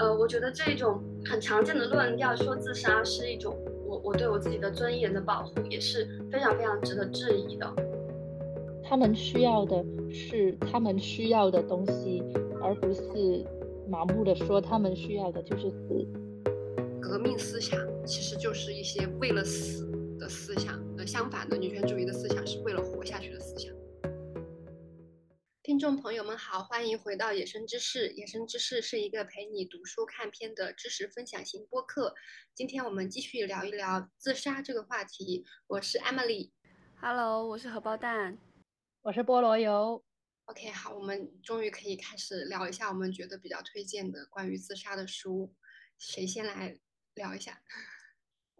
呃，我觉得这种很常见的论调说自杀是一种我我对我自己的尊严的保护，也是非常非常值得质疑的。他们需要的是他们需要的东西，而不是盲目的说他们需要的就是死。革命思想其实就是一些为了死的思想，呃，相反的，女权主义的思想是为了活下去的思想。听众朋友们好，欢迎回到野生知识。野生知识是一个陪你读书看片的知识分享型播客。今天我们继续聊一聊自杀这个话题。我是 Emily，Hello，我是荷包蛋。我是菠萝油，OK，好，我们终于可以开始聊一下我们觉得比较推荐的关于自杀的书。谁先来聊一下？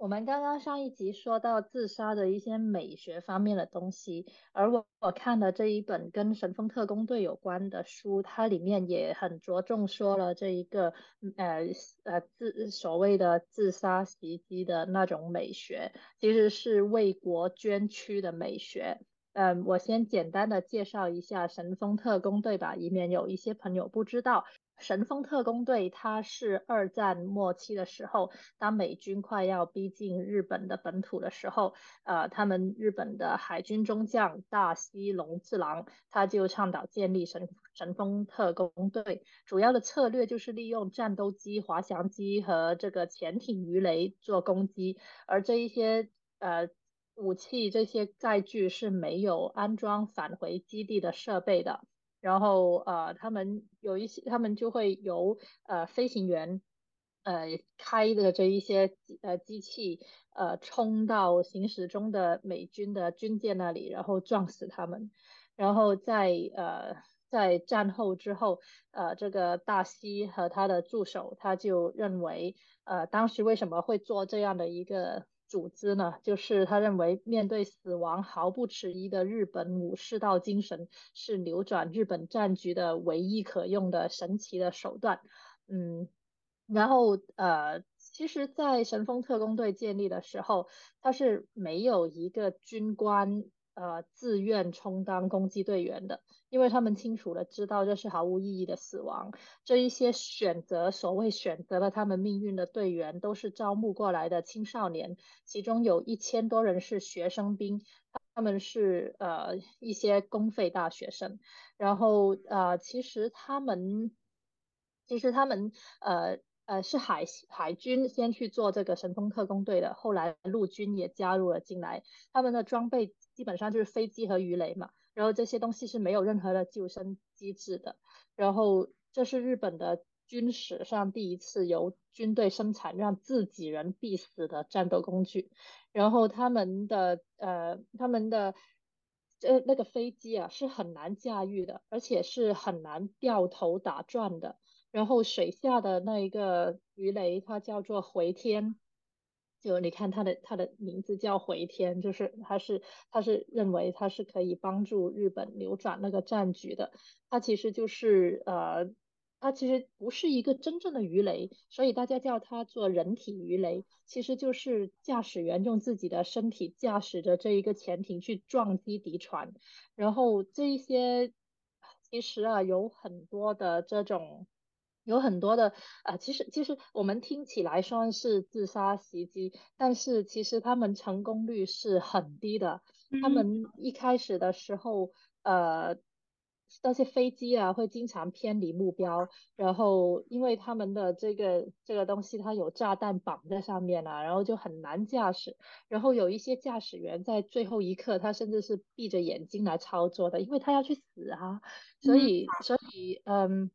我们刚刚上一集说到自杀的一些美学方面的东西，而我我看的这一本跟神风特工队有关的书，它里面也很着重说了这一个呃呃自所谓的自杀袭击的那种美学，其实是为国捐躯的美学。嗯，我先简单的介绍一下神风特工队吧，以免有一些朋友不知道。神风特工队它是二战末期的时候，当美军快要逼近日本的本土的时候，呃，他们日本的海军中将大西隆次郎他就倡导建立神神风特工队，主要的策略就是利用战斗机、滑翔机和这个潜艇鱼雷做攻击，而这一些呃。武器这些载具是没有安装返回基地的设备的，然后呃，他们有一些，他们就会由呃飞行员呃开的这一些呃机器呃冲到行驶中的美军的军舰那里，然后撞死他们，然后在呃在战后之后，呃这个大西和他的助手他就认为呃当时为什么会做这样的一个。组织呢，就是他认为面对死亡毫不迟疑的日本武士道精神是扭转日本战局的唯一可用的神奇的手段。嗯，然后呃，其实，在神风特工队建立的时候，他是没有一个军官。呃，自愿充当攻击队员的，因为他们清楚的知道这是毫无意义的死亡。这一些选择所谓选择了他们命运的队员，都是招募过来的青少年，其中有一千多人是学生兵，他们是呃一些公费大学生。然后呃，其实他们其实他们呃呃是海海军先去做这个神风特工队的，后来陆军也加入了进来，他们的装备。基本上就是飞机和鱼雷嘛，然后这些东西是没有任何的救生机制的。然后这是日本的军史上第一次由军队生产让自己人必死的战斗工具。然后他们的呃他们的呃那个飞机啊是很难驾驭的，而且是很难掉头打转的。然后水下的那一个鱼雷它叫做回天。就你看它的它的名字叫回天，就是它是它是认为它是可以帮助日本扭转那个战局的。它其实就是呃，它其实不是一个真正的鱼雷，所以大家叫它做人体鱼雷，其实就是驾驶员用自己的身体驾驶着这一个潜艇去撞击敌船。然后这一些其实啊有很多的这种。有很多的啊，其实其实我们听起来算是自杀袭击，但是其实他们成功率是很低的。他们一开始的时候，呃，那些飞机啊会经常偏离目标，然后因为他们的这个这个东西它有炸弹绑在上面啊，然后就很难驾驶。然后有一些驾驶员在最后一刻，他甚至是闭着眼睛来操作的，因为他要去死啊。所以所以嗯。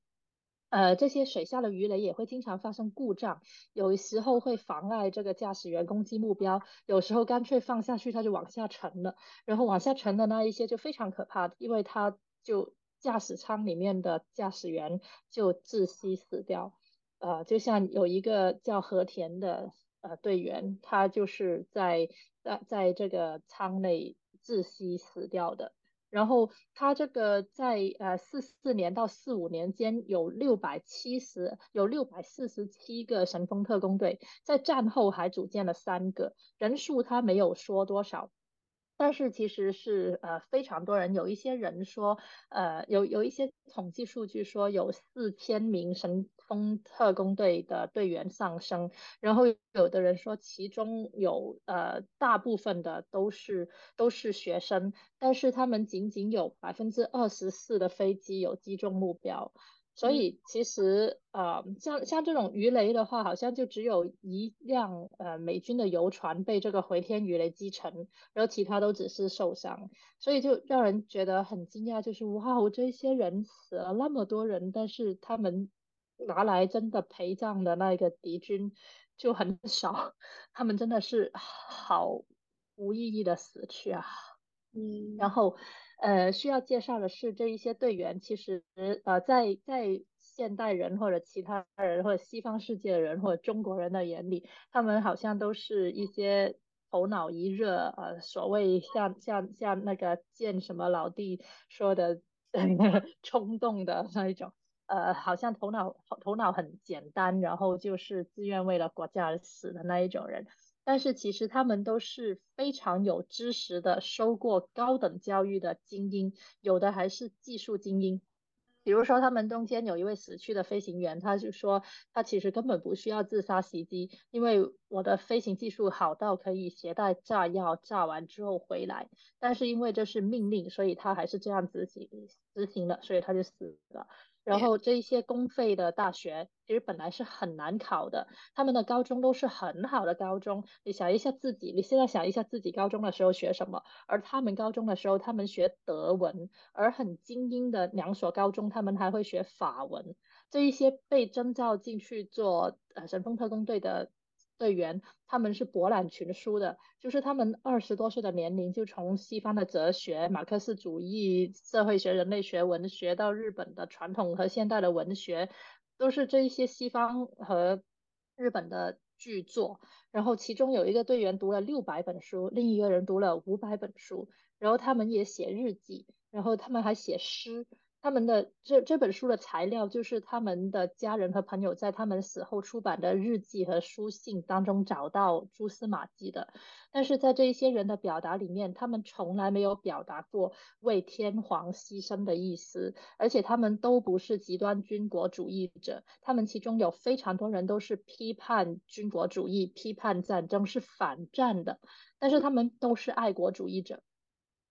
呃，这些水下的鱼雷也会经常发生故障，有时候会妨碍这个驾驶员攻击目标，有时候干脆放下去它就往下沉了，然后往下沉的那一些就非常可怕，因为它就驾驶舱里面的驾驶员就窒息死掉，呃，就像有一个叫和田的呃队员，他就是在在在这个舱内窒息死掉的。然后他这个在呃四四年到四五年间有六百七十有六百四十七个神风特工队，在战后还组建了三个，人数他没有说多少，但是其实是呃非常多人，有一些人说，呃有有一些统计数据说有四千名神风特工队的队员丧生，然后有的人说其中有呃大部分的都是都是学生，但是他们仅仅有百分之二十四的飞机有击中目标。所以其实呃，像像这种鱼雷的话，好像就只有一辆呃美军的游船被这个回天鱼雷击沉，然后其他都只是受伤，所以就让人觉得很惊讶，就是哇，这些人死了那么多人，但是他们拿来真的陪葬的那个敌军就很少，他们真的是好无意义的死去啊，嗯，然后。呃，需要介绍的是，这一些队员其实呃，在在现代人或者其他人或者西方世界的人或者中国人的眼里，他们好像都是一些头脑一热，呃，所谓像像像那个见什么老弟说的 冲动的那一种，呃，好像头脑头脑很简单，然后就是自愿为了国家而死的那一种人。但是其实他们都是非常有知识的，受过高等教育的精英，有的还是技术精英。比如说，他们中间有一位死去的飞行员，他就说他其实根本不需要自杀袭击，因为我的飞行技术好到可以携带炸药，炸完之后回来。但是因为这是命令，所以他还是这样执行执行了，所以他就死了。然后这一些公费的大学其实本来是很难考的，他们的高中都是很好的高中。你想一下自己，你现在想一下自己高中的时候学什么？而他们高中的时候，他们学德文，而很精英的两所高中，他们还会学法文。这一些被征召进去做呃神风特工队的。队员，他们是博览群书的，就是他们二十多岁的年龄就从西方的哲学、马克思主义、社会学、人类学、文学到日本的传统和现代的文学，都是这一些西方和日本的巨作。然后其中有一个队员读了六百本书，另一个人读了五百本书，然后他们也写日记，然后他们还写诗。他们的这这本书的材料就是他们的家人和朋友在他们死后出版的日记和书信当中找到蛛丝马迹的，但是在这一些人的表达里面，他们从来没有表达过为天皇牺牲的意思，而且他们都不是极端军国主义者，他们其中有非常多人都是批判军国主义、批判战争、是反战的，但是他们都是爱国主义者。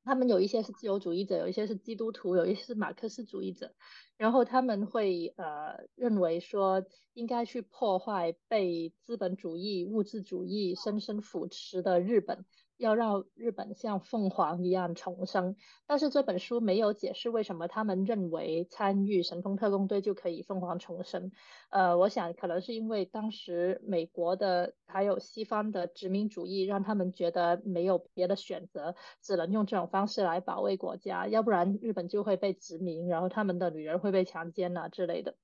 他们有一些是自由主义者，有一些是基督徒，有一些是马克思主义者，然后他们会呃认为说应该去破坏被资本主义、物质主义深深腐蚀的日本。要让日本像凤凰一样重生，但是这本书没有解释为什么他们认为参与神风特工队就可以凤凰重生。呃，我想可能是因为当时美国的还有西方的殖民主义让他们觉得没有别的选择，只能用这种方式来保卫国家，要不然日本就会被殖民，然后他们的女人会被强奸啊之类的。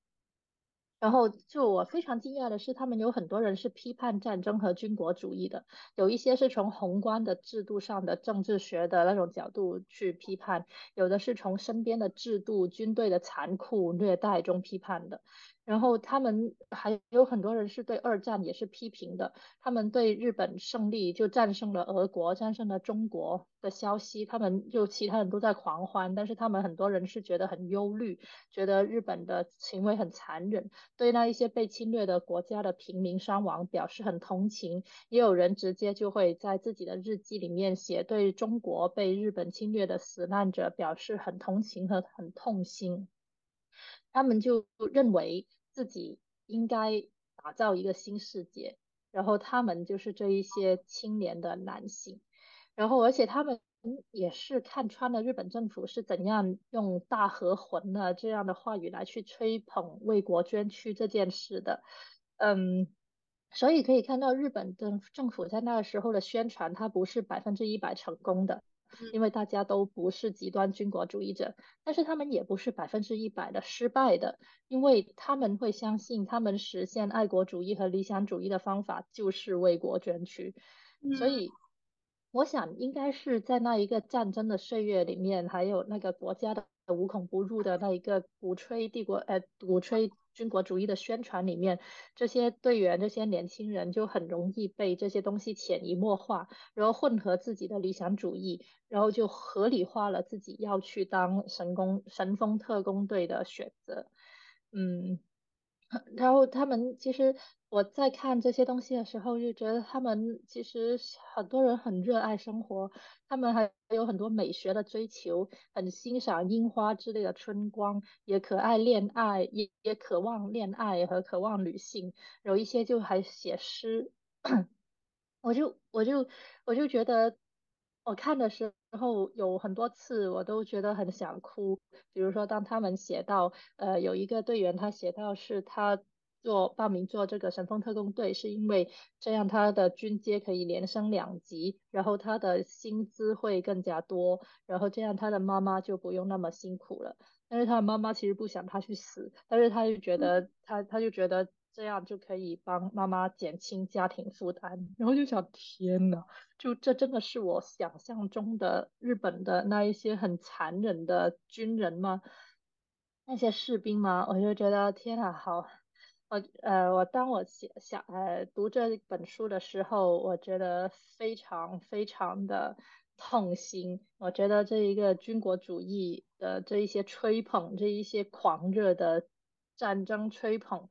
然后，就我非常惊讶的是，他们有很多人是批判战争和军国主义的，有一些是从宏观的制度上的政治学的那种角度去批判，有的是从身边的制度、军队的残酷虐待中批判的。然后他们还有很多人是对二战也是批评的，他们对日本胜利就战胜了俄国、战胜了中国的消息，他们就其他人都在狂欢，但是他们很多人是觉得很忧虑，觉得日本的行为很残忍，对那一些被侵略的国家的平民伤亡表示很同情，也有人直接就会在自己的日记里面写对中国被日本侵略的死难者表示很同情和很痛心。他们就认为自己应该打造一个新世界，然后他们就是这一些青年的男性，然后而且他们也是看穿了日本政府是怎样用大和魂的这样的话语来去吹捧为国捐躯这件事的，嗯，所以可以看到日本的政府在那个时候的宣传，它不是百分之一百成功的。因为大家都不是极端军国主义者，但是他们也不是百分之一百的失败的，因为他们会相信他们实现爱国主义和理想主义的方法就是为国捐躯，所以我想应该是在那一个战争的岁月里面，还有那个国家的无孔不入的那一个鼓吹帝国呃鼓吹军国主义的宣传里面，这些队员这些年轻人就很容易被这些东西潜移默化，然后混合自己的理想主义，然后就合理化了自己要去当神工神风特工队的选择，嗯。然后他们其实我在看这些东西的时候，就觉得他们其实很多人很热爱生活，他们还有很多美学的追求，很欣赏樱花之类的春光，也可爱恋爱，也也渴望恋爱和渴望旅行，有一些就还写诗，我就我就我就觉得。我看的时候有很多次，我都觉得很想哭。比如说，当他们写到，呃，有一个队员他写到是他做报名做这个神风特工队，是因为这样他的军阶可以连升两级，然后他的薪资会更加多，然后这样他的妈妈就不用那么辛苦了。但是他的妈妈其实不想他去死，但是他就觉得他他就觉得。这样就可以帮妈妈减轻家庭负担，然后就想，天呐，就这真的是我想象中的日本的那一些很残忍的军人吗？那些士兵吗？我就觉得天呐，好，我呃，我当我写想呃读这本书的时候，我觉得非常非常的痛心。我觉得这一个军国主义的这一些吹捧，这一些狂热的战争吹捧。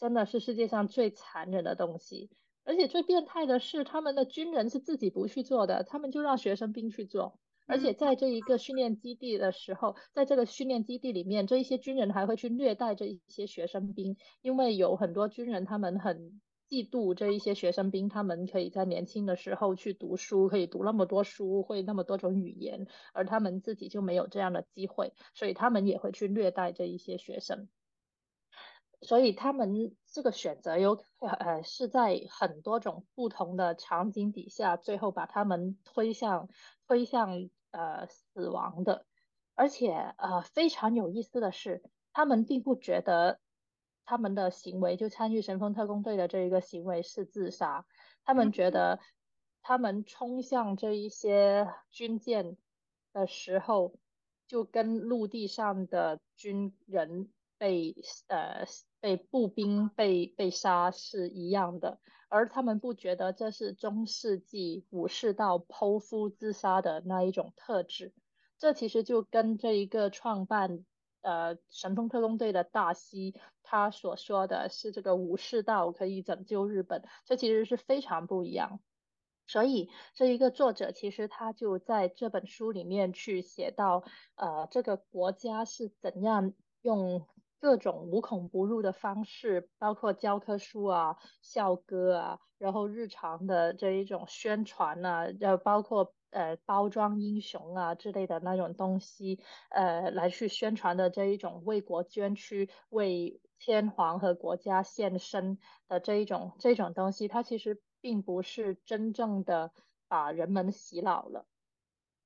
真的是世界上最残忍的东西，而且最变态的是，他们的军人是自己不去做的，他们就让学生兵去做。而且在这一个训练基地的时候，在这个训练基地里面，这一些军人还会去虐待这一些学生兵，因为有很多军人他们很嫉妒这一些学生兵，他们可以在年轻的时候去读书，可以读那么多书，会那么多种语言，而他们自己就没有这样的机会，所以他们也会去虐待这一些学生。所以他们这个选择有呃是在很多种不同的场景底下，最后把他们推向推向呃死亡的。而且呃非常有意思的是，他们并不觉得他们的行为就参与神风特工队的这一个行为是自杀，他们觉得他们冲向这一些军舰的时候，就跟陆地上的军人被呃。被步兵被被杀是一样的，而他们不觉得这是中世纪武士道剖腹自杀的那一种特质。这其实就跟这一个创办呃神风特工队的大西他所说的是这个武士道可以拯救日本，这其实是非常不一样。所以这一个作者其实他就在这本书里面去写到呃这个国家是怎样用。各种无孔不入的方式，包括教科书啊、校歌啊，然后日常的这一种宣传啊，要包括呃包装英雄啊之类的那种东西，呃来去宣传的这一种为国捐躯、为天皇和国家献身的这一种这种东西，它其实并不是真正的把人们洗脑了。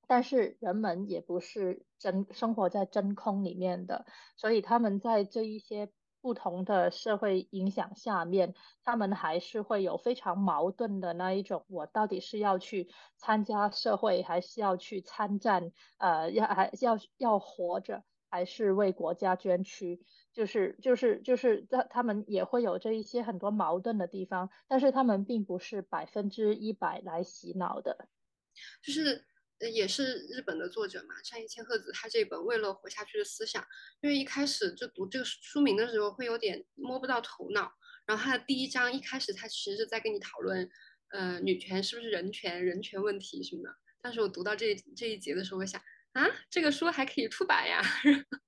但是人们也不是真生活在真空里面的，所以他们在这一些不同的社会影响下面，他们还是会有非常矛盾的那一种：我到底是要去参加社会，还是要去参战？呃，要还要要活着，还是为国家捐躯？就是就是就是他他们也会有这一些很多矛盾的地方，但是他们并不是百分之一百来洗脑的，就是。也是日本的作者嘛，山野千鹤子，他这本《为了活下去的思想》，因为一开始就读这个书名的时候会有点摸不到头脑。然后他的第一章一开始，他其实是在跟你讨论，呃，女权是不是人权、人权问题什么的。但是我读到这这一节的时候，我想啊，这个书还可以出版呀，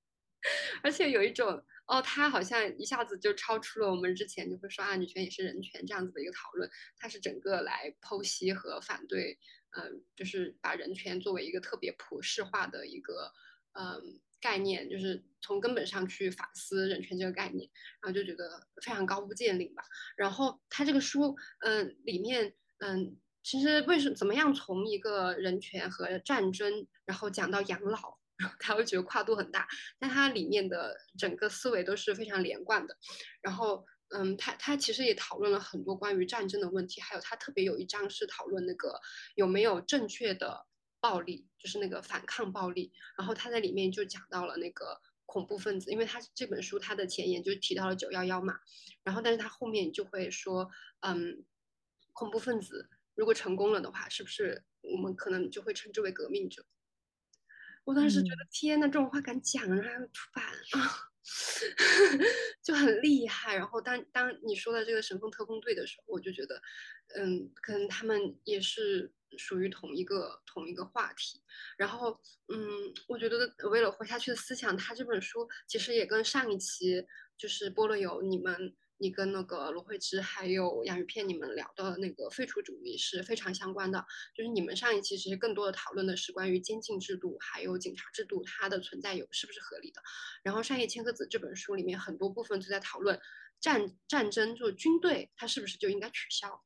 而且有一种哦，他好像一下子就超出了我们之前就会说啊，女权也是人权这样子的一个讨论，它是整个来剖析和反对。嗯，就是把人权作为一个特别普世化的一个嗯概念，就是从根本上去反思人权这个概念，然后就觉得非常高屋建瓴吧。然后他这个书，嗯，里面，嗯，其实为什么怎么样从一个人权和战争，然后讲到养老，他会觉得跨度很大，但它里面的整个思维都是非常连贯的，然后。嗯，他他其实也讨论了很多关于战争的问题，还有他特别有一章是讨论那个有没有正确的暴力，就是那个反抗暴力。然后他在里面就讲到了那个恐怖分子，因为他这本书他的前言就提到了九幺幺嘛，然后但是他后面就会说，嗯，恐怖分子如果成功了的话，是不是我们可能就会称之为革命者？我当时觉得天呐，这种话敢讲，然后还要出版啊！就很厉害。然后当当你说到这个神风特工队的时候，我就觉得，嗯，可能他们也是属于同一个同一个话题。然后，嗯，我觉得为了活下去的思想，他这本书其实也跟上一期就是菠萝油你们。你跟那个罗慧芝还有洋芋片，你们聊的那个废除主义是非常相关的。就是你们上一期其实更多的讨论的是关于监禁制度还有警察制度它的存在有是不是合理的。然后上野千鹤子这本书里面很多部分都在讨论战战争，就是军队它是不是就应该取消。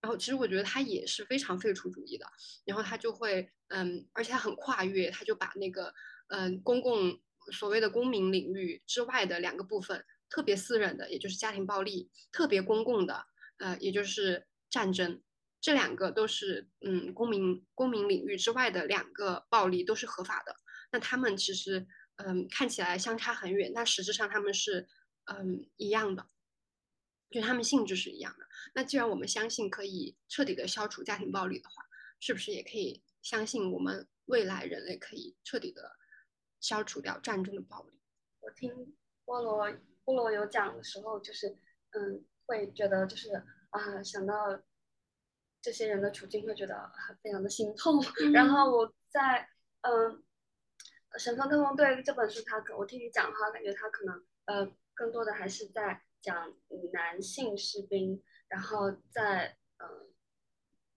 然后其实我觉得他也是非常废除主义的。然后他就会嗯，而且他很跨越，他就把那个嗯公共所谓的公民领域之外的两个部分。特别私人的，也就是家庭暴力；特别公共的，呃，也就是战争。这两个都是，嗯，公民公民领域之外的两个暴力都是合法的。那他们其实，嗯，看起来相差很远，但实质上他们是，嗯，一样的，就他们性质是一样的。那既然我们相信可以彻底的消除家庭暴力的话，是不是也可以相信我们未来人类可以彻底的消除掉战争的暴力？我听菠萝。菠萝有讲的时候，就是嗯，会觉得就是啊，想到这些人的处境，会觉得非常的心痛。然后我在嗯，《神风特工队》这本书，他我听你讲的话，感觉他可能呃，更多的还是在讲男性士兵，然后在嗯，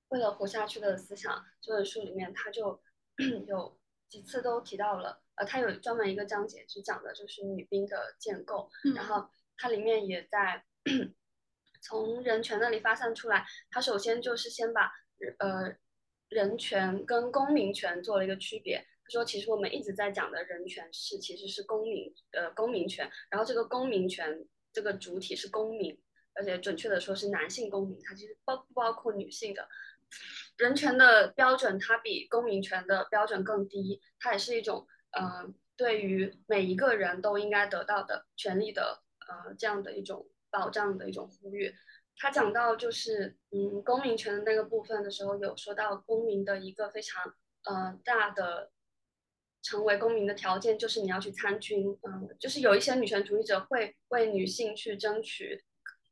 为了活下去的思想这本书里面，他就 有几次都提到了。呃，它有专门一个章节，只讲的就是女兵的建构，然后它里面也在从人权那里发散出来。它首先就是先把呃人权跟公民权做了一个区别。他说，其实我们一直在讲的人权是其实是公民呃公民权，然后这个公民权这个主体是公民，而且准确的说是男性公民，它其实包不包括女性的。人权的标准它比公民权的标准更低，它也是一种。呃，对于每一个人都应该得到的权利的呃这样的一种保障的一种呼吁。他讲到就是嗯公民权的那个部分的时候，有说到公民的一个非常呃大的成为公民的条件就是你要去参军。嗯，就是有一些女权主义者会为女性去争取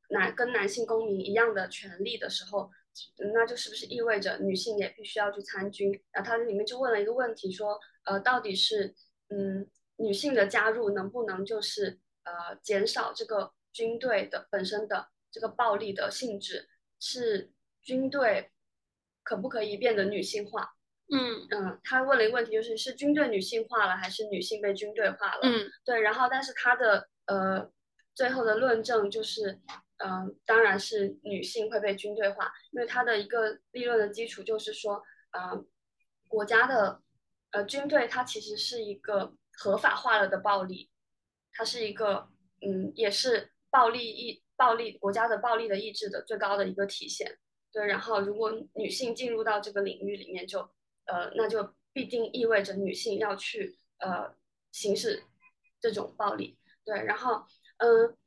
男跟男性公民一样的权利的时候，那就是不是意味着女性也必须要去参军？然后他里面就问了一个问题说。呃，到底是嗯，女性的加入能不能就是呃减少这个军队的本身的这个暴力的性质？是军队可不可以变得女性化？嗯嗯，他问了一个问题，就是是军队女性化了，还是女性被军队化了？嗯，对。然后，但是他的呃最后的论证就是，嗯，当然是女性会被军队化，因为他的一个立论的基础就是说，嗯，国家的。呃，军队它其实是一个合法化了的暴力，它是一个嗯，也是暴力意暴力国家的暴力的意志的最高的一个体现。对，然后如果女性进入到这个领域里面，就呃，那就必定意味着女性要去呃行使这种暴力。对，然后嗯，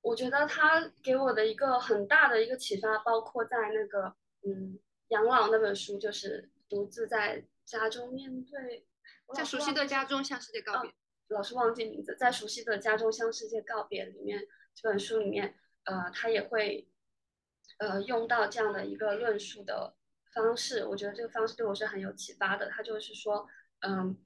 我觉得他给我的一个很大的一个启发，包括在那个嗯养老那本书，就是独自在。家中面对，在熟悉的家中向世界告别。老是忘记名字，在熟悉的家中向世界告别里面，这本书里面，呃，他也会，呃，用到这样的一个论述的方式。我觉得这个方式对我是很有启发的。他就是说，嗯，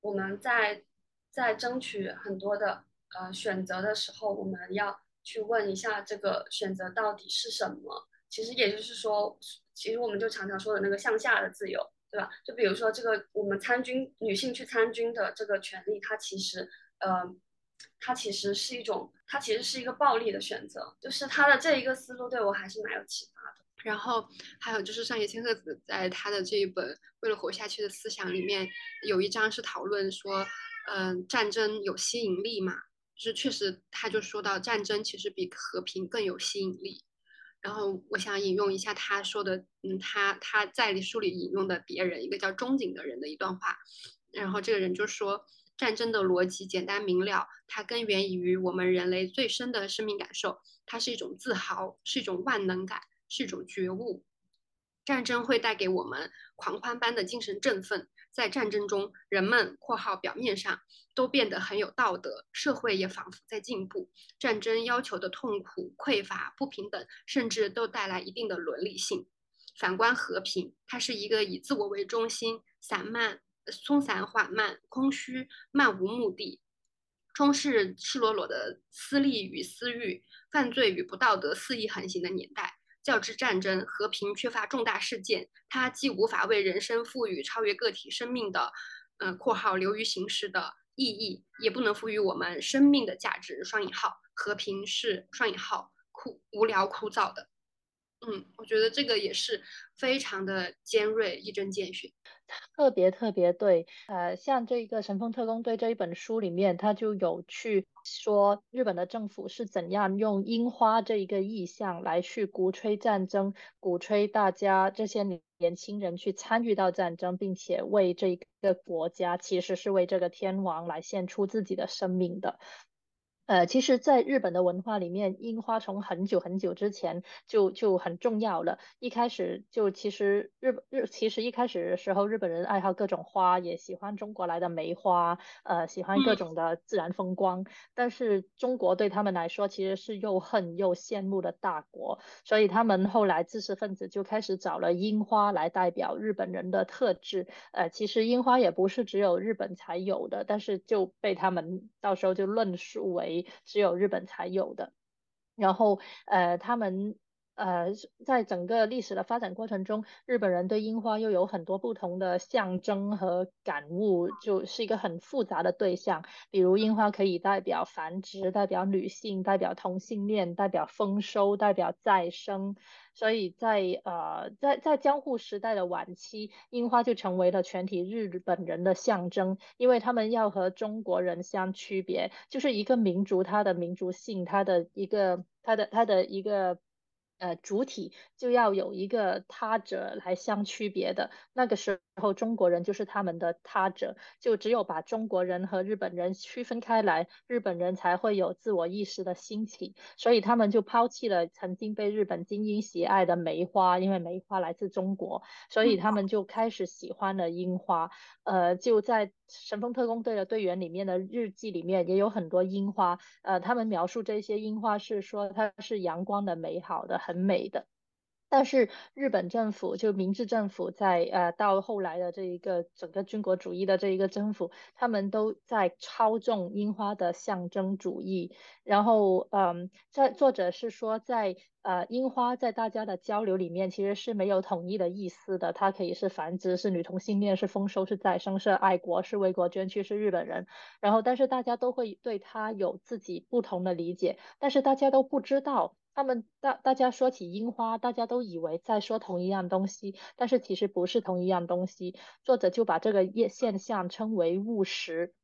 我们在在争取很多的呃选择的时候，我们要去问一下这个选择到底是什么。其实也就是说，其实我们就常常说的那个向下的自由。对吧？就比如说这个，我们参军女性去参军的这个权利，它其实，呃，它其实是一种，它其实是一个暴力的选择。就是他的这一个思路对我还是蛮有启发的。然后还有就是上野千鹤子在他的这一本《为了活下去的思想》里面，有一章是讨论说，嗯，战争有吸引力嘛？就是确实，他就说到战争其实比和平更有吸引力。然后我想引用一下他说的，嗯，他他在书里引用的别人一个叫中景的人的一段话，然后这个人就说，战争的逻辑简单明了，它根源于我们人类最深的生命感受，它是一种自豪，是一种万能感，是一种觉悟。战争会带给我们狂欢般的精神振奋。在战争中，人们（括号表面上）都变得很有道德，社会也仿佛在进步。战争要求的痛苦、匮乏、不平等，甚至都带来一定的伦理性。反观和平，它是一个以自我为中心、散漫、松散、缓慢、空虚、漫无目的、充斥赤裸裸的私利与私欲、犯罪与不道德肆意横行的年代。较之战争，和平缺乏重大事件，它既无法为人生赋予超越个体生命的，呃（括号流于形式的意义），也不能赋予我们生命的价值。双引号，和平是双引号枯无聊枯燥的。嗯，我觉得这个也是非常的尖锐，一针见血，特别特别对。呃，像这个《神风特工队》这一本书里面，他就有去说日本的政府是怎样用樱花这一个意象来去鼓吹战争，鼓吹大家这些年轻人去参与到战争，并且为这一个国家，其实是为这个天王来献出自己的生命的。呃，其实，在日本的文化里面，樱花从很久很久之前就就很重要了。一开始就其实日本日其实一开始的时候，日本人爱好各种花，也喜欢中国来的梅花，呃，喜欢各种的自然风光。但是中国对他们来说，其实是又恨又羡慕的大国，所以他们后来知识分子就开始找了樱花来代表日本人的特质。呃，其实樱花也不是只有日本才有的，但是就被他们到时候就论述为。只有日本才有的，然后呃，他们呃，在整个历史的发展过程中，日本人对樱花又有很多不同的象征和感悟，就是一个很复杂的对象。比如樱花可以代表繁殖，代表女性，代表同性恋，代表丰收，代表再生。所以在呃，在在江户时代的晚期，樱花就成为了全体日本人的象征，因为他们要和中国人相区别，就是一个民族它的民族性，它的一个它的它的一个。呃，主体就要有一个他者来相区别的，那个时候中国人就是他们的他者，就只有把中国人和日本人区分开来，日本人才会有自我意识的兴起，所以他们就抛弃了曾经被日本精英喜爱的梅花，因为梅花来自中国，所以他们就开始喜欢了樱花。呃，就在神风特工队的队员里面的日记里面也有很多樱花，呃，他们描述这些樱花是说它是阳光的、美好的、很美的。但是日本政府就明治政府在呃到后来的这一个整个军国主义的这一个政府，他们都在操纵樱花的象征主义。然后嗯，在作者是说在呃樱花在大家的交流里面其实是没有统一的意思的，它可以是繁殖、是女同性恋、是丰收、是再生、是爱国、是为国捐躯、是日本人。然后但是大家都会对它有自己不同的理解，但是大家都不知道。他们大大家说起樱花，大家都以为在说同一样东西，但是其实不是同一样东西。作者就把这个现现象称为务实，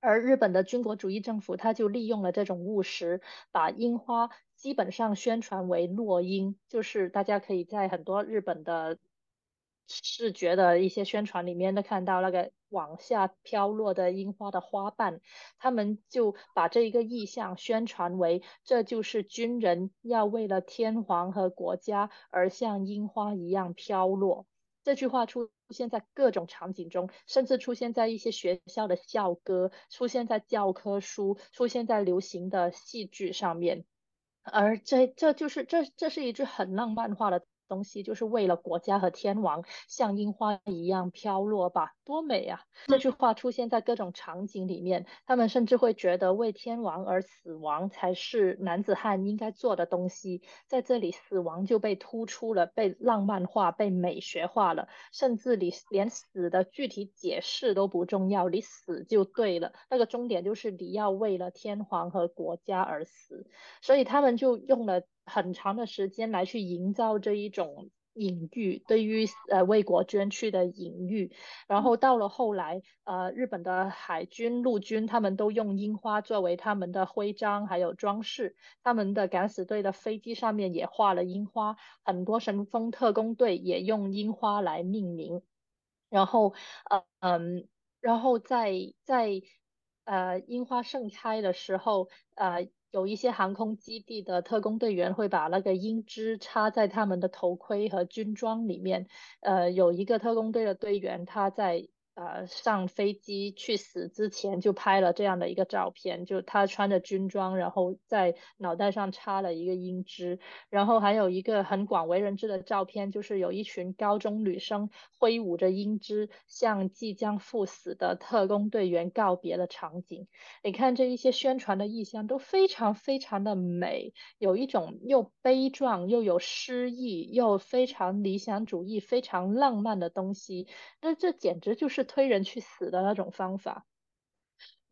而日本的军国主义政府他就利用了这种务实，把樱花基本上宣传为落樱，就是大家可以在很多日本的。视觉的一些宣传里面都看到那个往下飘落的樱花的花瓣，他们就把这一个意象宣传为这就是军人要为了天皇和国家而像樱花一样飘落。这句话出现在各种场景中，甚至出现在一些学校的校歌，出现在教科书，出现在流行的戏剧上面。而这这就是这这是一句很浪漫化的。东西就是为了国家和天王像樱花一样飘落吧，多美啊！这句话出现在各种场景里面，他们甚至会觉得为天王而死亡才是男子汉应该做的东西。在这里，死亡就被突出了，被浪漫化，被美学化了，甚至你连死的具体解释都不重要，你死就对了。那个终点就是你要为了天皇和国家而死，所以他们就用了。很长的时间来去营造这一种隐喻，对于呃为国捐躯的隐喻。然后到了后来，呃，日本的海军、陆军他们都用樱花作为他们的徽章还有装饰，他们的敢死队的飞机上面也画了樱花，很多神风特工队也用樱花来命名。然后，呃嗯，然后在在呃樱花盛开的时候，呃。有一些航空基地的特工队员会把那个樱枝插在他们的头盔和军装里面。呃，有一个特工队的队员，他在。呃，上飞机去死之前就拍了这样的一个照片，就他穿着军装，然后在脑袋上插了一个鹰枝，然后还有一个很广为人知的照片，就是有一群高中女生挥舞着鹰枝向即将赴死的特工队员告别的场景。你看这一些宣传的意象都非常非常的美，有一种又悲壮又有诗意又非常理想主义、非常浪漫的东西。那这简直就是。推人去死的那种方法，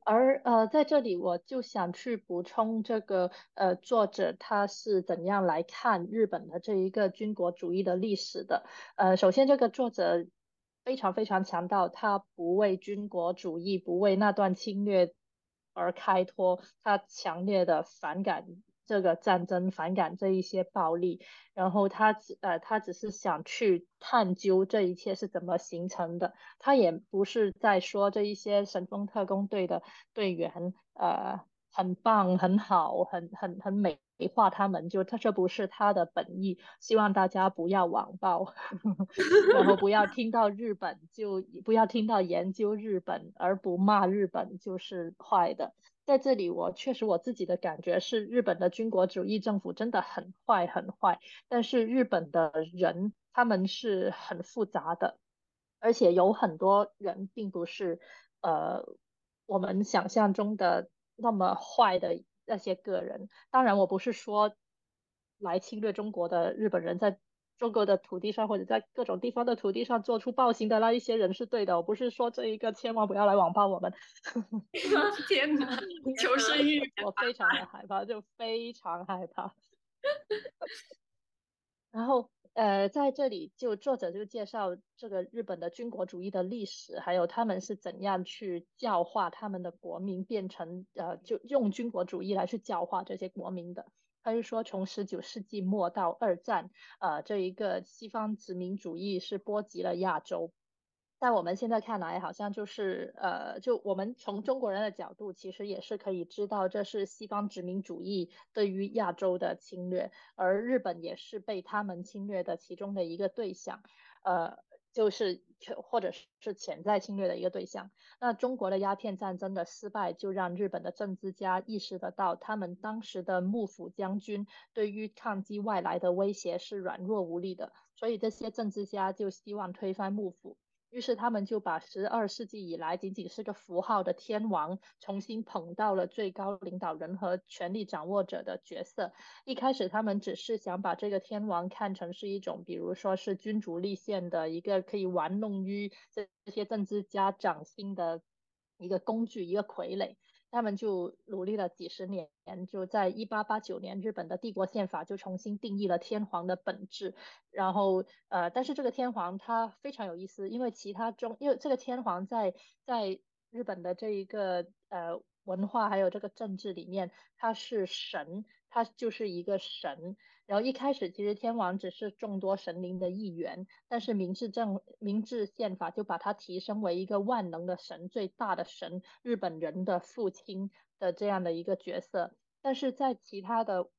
而呃，在这里我就想去补充这个呃，作者他是怎样来看日本的这一个军国主义的历史的。呃，首先这个作者非常非常强调，他不为军国主义，不为那段侵略而开脱，他强烈的反感。这个战争反感这一些暴力，然后他只呃他只是想去探究这一切是怎么形成的，他也不是在说这一些神风特工队的队员呃很棒很好很很很美化他们，就他这不是他的本意，希望大家不要网暴，然后不要听到日本就不要听到研究日本而不骂日本就是坏的。在这里，我确实我自己的感觉是，日本的军国主义政府真的很坏很坏。但是日本的人他们是很复杂的，而且有很多人并不是呃我们想象中的那么坏的那些个人。当然，我不是说来侵略中国的日本人在。中国的土地上，或者在各种地方的土地上做出暴行的那一些人是对的，我不是说这一个千万不要来网暴我们。天哪，求生欲，我非常的害怕，就非常害怕。然后，呃，在这里就作者就介绍这个日本的军国主义的历史，还有他们是怎样去教化他们的国民，变成呃，就用军国主义来去教化这些国民的。他就说，从十九世纪末到二战，呃，这一个西方殖民主义是波及了亚洲。在我们现在看来，好像就是呃，就我们从中国人的角度，其实也是可以知道，这是西方殖民主义对于亚洲的侵略，而日本也是被他们侵略的其中的一个对象，呃。就是或者是潜在侵略的一个对象。那中国的鸦片战争的失败，就让日本的政治家意识得到，他们当时的幕府将军对于抗击外来的威胁是软弱无力的，所以这些政治家就希望推翻幕府。于是他们就把十二世纪以来仅仅是个符号的天王重新捧到了最高领导人和权力掌握者的角色。一开始他们只是想把这个天王看成是一种，比如说是君主立宪的一个可以玩弄于这些政治家掌心的一个工具，一个傀儡。他们就努力了几十年，就在一八八九年，日本的帝国宪法就重新定义了天皇的本质。然后，呃，但是这个天皇他非常有意思，因为其他中，因为这个天皇在在日本的这一个呃文化还有这个政治里面，他是神，他就是一个神。然后一开始其实天王只是众多神灵的一员，但是明治政明治宪法就把他提升为一个万能的神，最大的神，日本人的父亲的这样的一个角色。但是在其他的，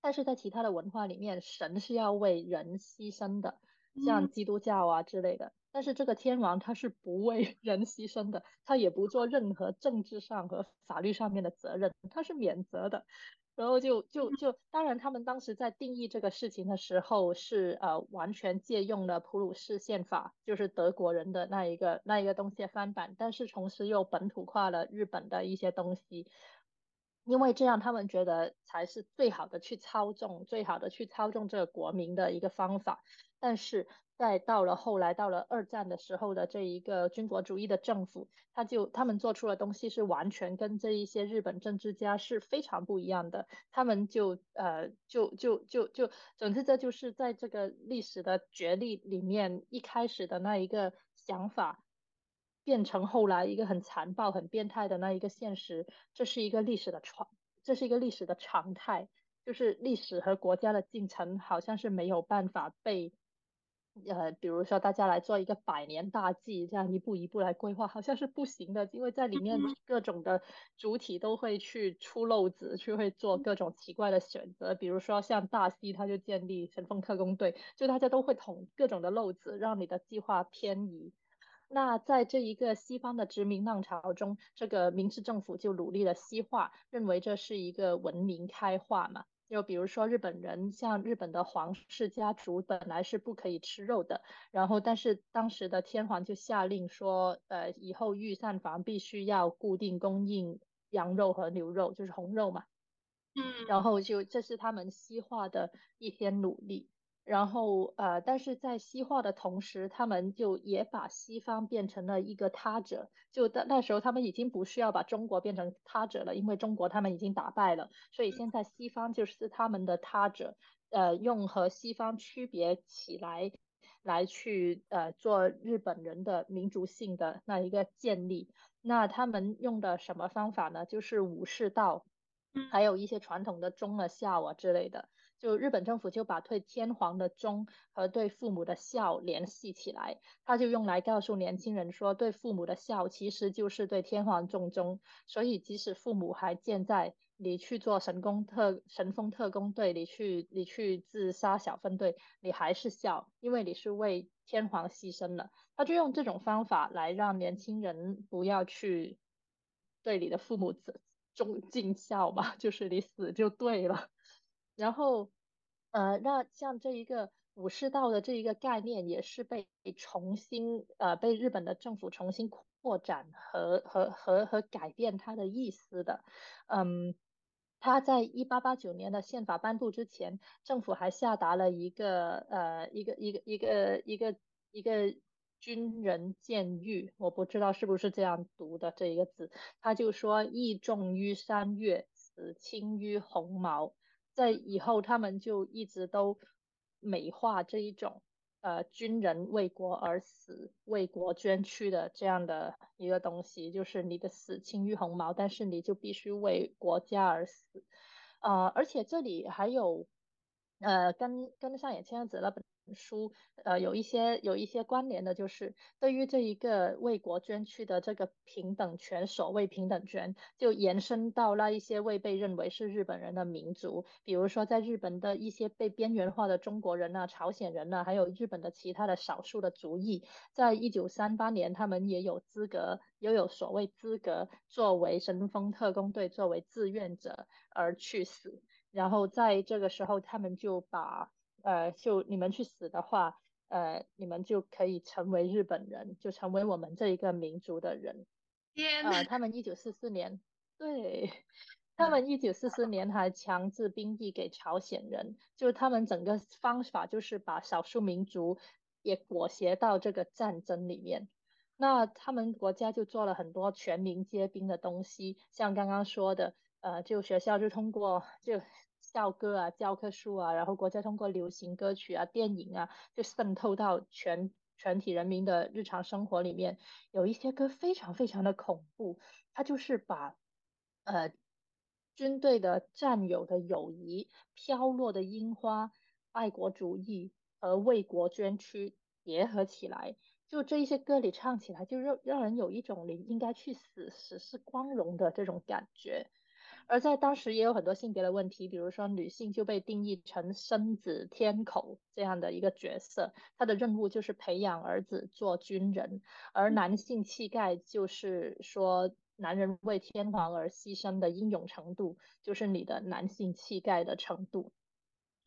但是在其他的文化里面，神是要为人牺牲的，像基督教啊之类的。但是这个天王他是不为 人牺牲的，他也不做任何政治上和法律上面的责任，他是免责的。然后就就就，当然他们当时在定义这个事情的时候是呃完全借用了普鲁士宪法，就是德国人的那一个那一个东西的翻版，但是同时又本土化了日本的一些东西。因为这样他们觉得才是最好的去操纵、最好的去操纵这个国民的一个方法。但是在到了后来，到了二战的时候的这一个军国主义的政府，他就他们做出的东西是完全跟这一些日本政治家是非常不一样的。他们就呃就就就就，总之这就是在这个历史的角力里面，一开始的那一个想法。变成后来一个很残暴、很变态的那一个现实，这是一个历史的常，这是一个历史的常态，就是历史和国家的进程好像是没有办法被，呃，比如说大家来做一个百年大计，这样一步一步来规划，好像是不行的，因为在里面各种的主体都会去出漏子，去会做各种奇怪的选择，比如说像大西他就建立神风特工队，就大家都会捅各种的漏子，让你的计划偏移。那在这一个西方的殖民浪潮中，这个明治政府就努力的西化，认为这是一个文明开化嘛。就比如说日本人，像日本的皇室家族本来是不可以吃肉的，然后但是当时的天皇就下令说，呃，以后御膳房必须要固定供应羊肉和牛肉，就是红肉嘛。嗯，然后就这是他们西化的一些努力。然后呃，但是在西化的同时，他们就也把西方变成了一个他者。就那那时候，他们已经不需要把中国变成他者了，因为中国他们已经打败了。所以现在西方就是他们的他者，呃，用和西方区别起来，来去呃做日本人的民族性的那一个建立。那他们用的什么方法呢？就是武士道，还有一些传统的忠了孝啊之类的。就日本政府就把对天皇的忠和对父母的孝联系起来，他就用来告诉年轻人说，对父母的孝其实就是对天皇重忠，所以即使父母还健在，你去做神功特神风特工队，你去你去自杀小分队，你还是孝，因为你是为天皇牺牲了。他就用这种方法来让年轻人不要去对你的父母忠尽孝嘛，就是你死就对了。然后，呃，那像这一个武士道的这一个概念，也是被重新呃被日本的政府重新扩展和和和和改变它的意思的。嗯，他在一八八九年的宪法颁布之前，政府还下达了一个呃一个一个一个一个一个军人监狱，我不知道是不是这样读的这一个字，他就说义重于山岳，死轻于鸿毛。在以后，他们就一直都美化这一种呃军人为国而死、为国捐躯的这样的一个东西，就是你的死轻于鸿毛，但是你就必须为国家而死。呃，而且这里还有呃跟跟上野千鹤子那本。书呃有一些有一些关联的，就是对于这一个为国捐躯的这个平等权，所谓平等权，就延伸到那一些未被认为是日本人的民族，比如说在日本的一些被边缘化的中国人呐、朝鲜人呐，还有日本的其他的少数的族裔，在一九三八年，他们也有资格，也有所谓资格作为神风特工队作为志愿者而去死，然后在这个时候，他们就把。呃，就你们去死的话，呃，你们就可以成为日本人，就成为我们这一个民族的人。天呃，他们一九四四年，对，他们一九四四年还强制兵役给朝鲜人，就是他们整个方法就是把少数民族也裹挟到这个战争里面。那他们国家就做了很多全民皆兵的东西，像刚刚说的，呃，就学校就通过就。校歌啊，教科书啊，然后国家通过流行歌曲啊、电影啊，就渗透到全全体人民的日常生活里面。有一些歌非常非常的恐怖，它就是把呃军队的战友的友谊、飘落的樱花、爱国主义和为国捐躯结合起来。就这一些歌里唱起来，就让让人有一种你应该去死，死是光荣的这种感觉。而在当时也有很多性别的问题，比如说女性就被定义成生子天口这样的一个角色，她的任务就是培养儿子做军人，而男性气概就是说男人为天皇而牺牲的英勇程度，就是你的男性气概的程度。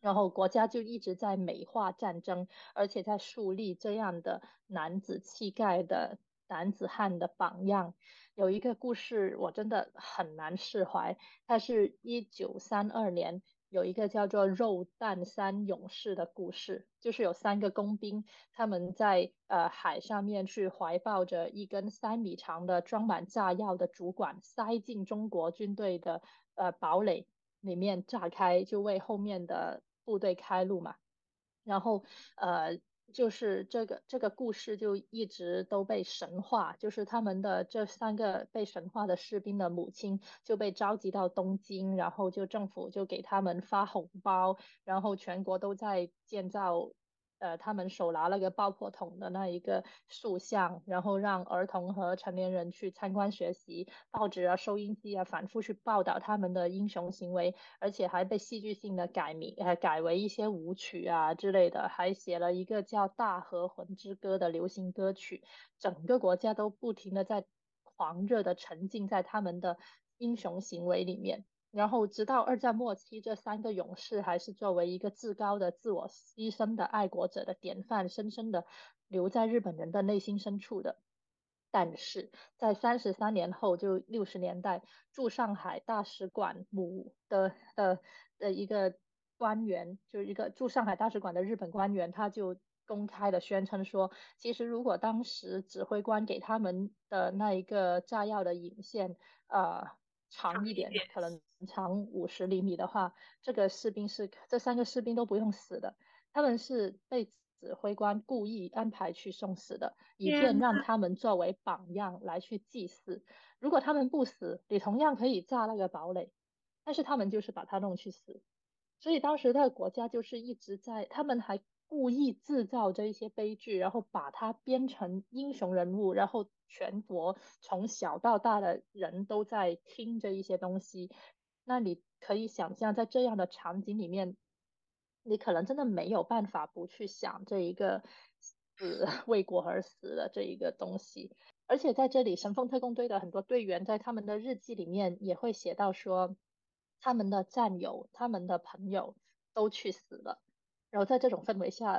然后国家就一直在美化战争，而且在树立这样的男子气概的男子汉的榜样。有一个故事我真的很难释怀，它是一九三二年。有一个叫做肉弹三勇士的故事，就是有三个工兵，他们在呃海上面去怀抱着一根三米长的装满炸药的主管，塞进中国军队的呃堡垒里面炸开，就为后面的部队开路嘛。然后呃。就是这个这个故事就一直都被神话，就是他们的这三个被神话的士兵的母亲就被召集到东京，然后就政府就给他们发红包，然后全国都在建造。呃，他们手拿了个爆破筒的那一个塑像，然后让儿童和成年人去参观学习，报纸啊、收音机啊反复去报道他们的英雄行为，而且还被戏剧性的改名，呃，改为一些舞曲啊之类的，还写了一个叫《大和魂之歌》的流行歌曲，整个国家都不停的在狂热的沉浸在他们的英雄行为里面。然后，直到二战末期，这三个勇士还是作为一个至高的自我牺牲的爱国者的典范，深深的留在日本人的内心深处的。但是在三十三年后，就六十年代，驻上海大使馆母的的的一个官员，就是一个驻上海大使馆的日本官员，他就公开的宣称说，其实如果当时指挥官给他们的那一个炸药的引线，呃。长一点，可能长五十厘米的话，这个士兵是这三个士兵都不用死的，他们是被指挥官故意安排去送死的，以便让他们作为榜样来去祭祀。如果他们不死，你同样可以炸那个堡垒，但是他们就是把他弄去死。所以当时那个国家就是一直在，他们还故意制造这一些悲剧，然后把它编成英雄人物，然后。全国从小到大的人都在听这一些东西，那你可以想象，在这样的场景里面，你可能真的没有办法不去想这一个死 为国而死的这一个东西。而且在这里，神风特工队的很多队员在他们的日记里面也会写到说，他们的战友、他们的朋友都去死了。然后在这种氛围下，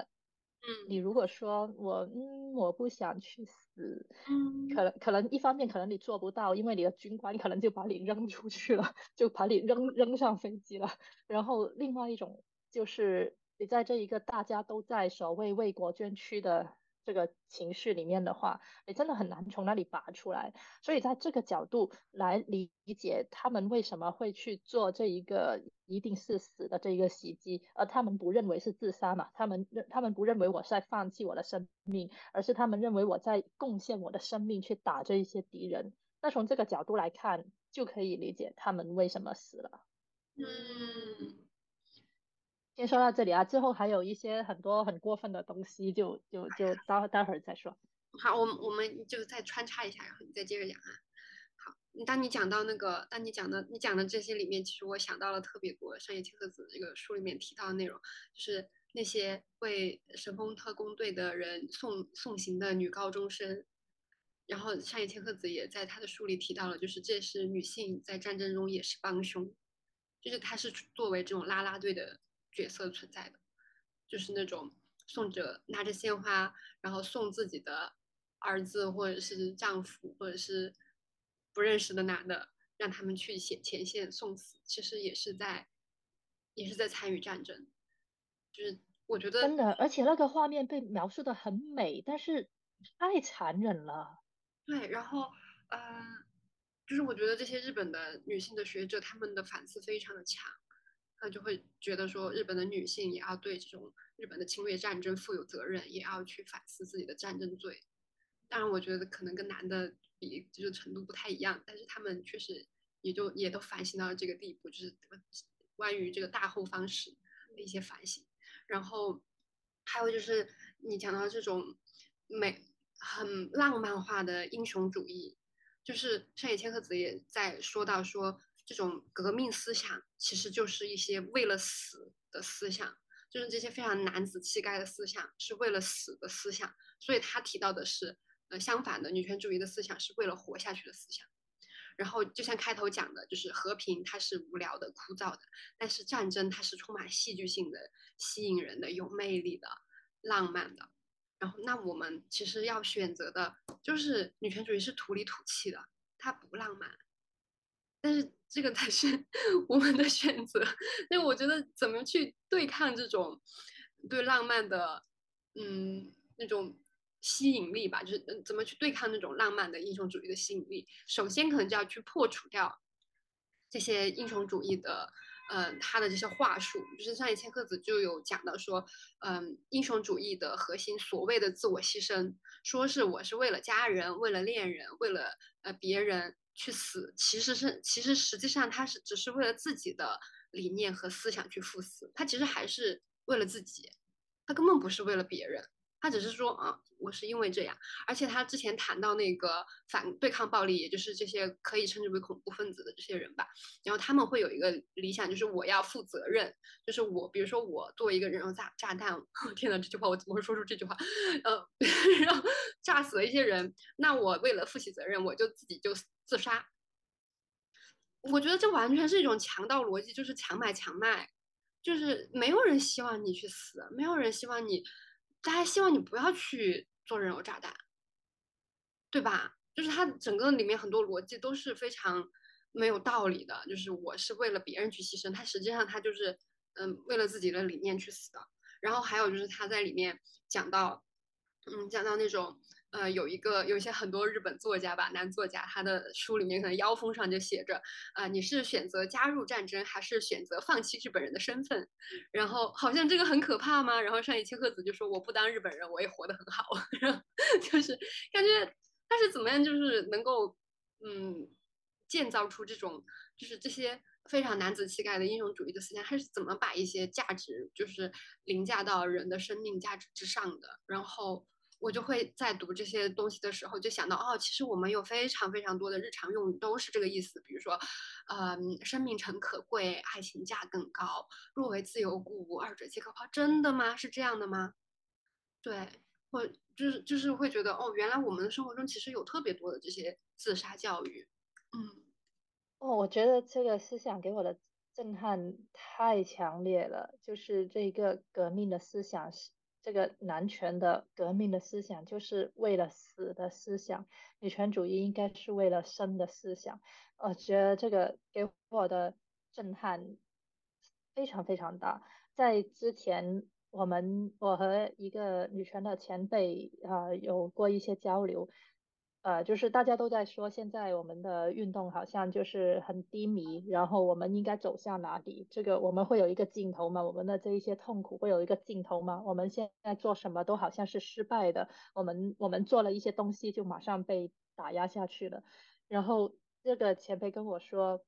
嗯，你如果说我，嗯，我不想去死，嗯，可能可能一方面可能你做不到，因为你的军官可能就把你扔出去了，就把你扔扔上飞机了。然后另外一种就是你在这一个大家都在所谓为国捐躯的。这个情绪里面的话，你真的很难从那里拔出来。所以在这个角度来理解他们为什么会去做这一个一定是死的这一个袭击，而他们不认为是自杀嘛？他们认他们不认为我在放弃我的生命，而是他们认为我在贡献我的生命去打这一些敌人。那从这个角度来看，就可以理解他们为什么死了。嗯。先说到这里啊，之后还有一些很多很过分的东西，就就就待待会儿再说。好，我们我们就再穿插一下，然后你再接着讲啊。好，当你讲到那个，当你讲的你讲的这些里面，其实我想到了特别多。上野千鹤子这个书里面提到的内容，就是那些为神风特工队的人送送行的女高中生。然后上野千鹤子也在她的书里提到了，就是这是女性在战争中也是帮凶，就是她是作为这种拉拉队的。角色存在的，就是那种送着拿着鲜花，然后送自己的儿子或者是丈夫或者是不认识的男的，让他们去前前线送死，其实也是在也是在参与战争。就是我觉得真的，而且那个画面被描述的很美，但是太残忍了。对，然后呃，就是我觉得这些日本的女性的学者，她们的反思非常的强。他就会觉得说，日本的女性也要对这种日本的侵略战争负有责任，也要去反思自己的战争罪。当然，我觉得可能跟男的比，就是程度不太一样，但是他们确实也就也都反省到了这个地步，就是关于这个大后方史的一些反省。然后还有就是你讲到这种美很浪漫化的英雄主义，就是上野千鹤子也在说到说。这种革命思想其实就是一些为了死的思想，就是这些非常男子气概的思想是为了死的思想。所以他提到的是，呃，相反的女权主义的思想是为了活下去的思想。然后就像开头讲的，就是和平它是无聊的、枯燥的，但是战争它是充满戏剧性的、吸引人的、有魅力的、浪漫的。然后那我们其实要选择的就是女权主义是土里土气的，它不浪漫。但是这个才是 我们的选择。那我觉得怎么去对抗这种对浪漫的嗯那种吸引力吧，就是怎么去对抗那种浪漫的英雄主义的吸引力。首先可能就要去破除掉这些英雄主义的。嗯，他的这些话术，就是上一千克子就有讲到说，嗯，英雄主义的核心，所谓的自我牺牲，说是我是为了家人，为了恋人，为了呃别人去死，其实是其实实际上他是只是为了自己的理念和思想去赴死，他其实还是为了自己，他根本不是为了别人。他只是说啊，我是因为这样，而且他之前谈到那个反对抗暴力，也就是这些可以称之为恐怖分子的这些人吧，然后他们会有一个理想，就是我要负责任，就是我，比如说我作为一个人肉炸炸弹，天呐，这句话我怎么会说出这句话？呃，然后炸死了一些人，那我为了负起责任，我就自己就自杀。我觉得这完全是一种强盗逻辑，就是强买强卖，就是没有人希望你去死，没有人希望你。大家希望你不要去做人肉炸弹，对吧？就是它整个里面很多逻辑都是非常没有道理的。就是我是为了别人去牺牲，他实际上他就是嗯为了自己的理念去死的。然后还有就是他在里面讲到，嗯讲到那种。呃，有一个有一些很多日本作家吧，男作家，他的书里面可能腰封上就写着，啊，你是选择加入战争，还是选择放弃日本人的身份？然后好像这个很可怕吗？然后上野千鹤子就说，我不当日本人，我也活得很好。然后就是感觉他是怎么样，就是能够嗯建造出这种就是这些非常男子气概的英雄主义的思想，他是怎么把一些价值就是凌驾到人的生命价值之上的？然后。我就会在读这些东西的时候，就想到哦，其实我们有非常非常多的日常用语都是这个意思。比如说，嗯，生命诚可贵，爱情价更高，若为自由故，二者皆可抛。真的吗？是这样的吗？对，我就是就是会觉得哦，原来我们的生活中其实有特别多的这些自杀教育。嗯，哦，我觉得这个思想给我的震撼太强烈了，就是这个革命的思想是。这个男权的革命的思想就是为了死的思想，女权主义应该是为了生的思想。我觉得这个给我的震撼非常非常大。在之前，我们我和一个女权的前辈啊有过一些交流。呃，就是大家都在说，现在我们的运动好像就是很低迷，然后我们应该走向哪里？这个我们会有一个尽头吗？我们的这一些痛苦会有一个尽头吗？我们现在做什么都好像是失败的，我们我们做了一些东西就马上被打压下去了。然后这个前辈跟我说，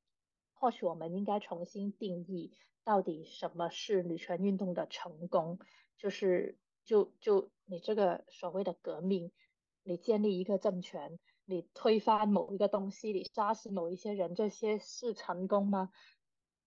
或许我们应该重新定义到底什么是女权运动的成功，就是就就你这个所谓的革命。你建立一个政权，你推翻某一个东西，你杀死某一些人，这些是成功吗？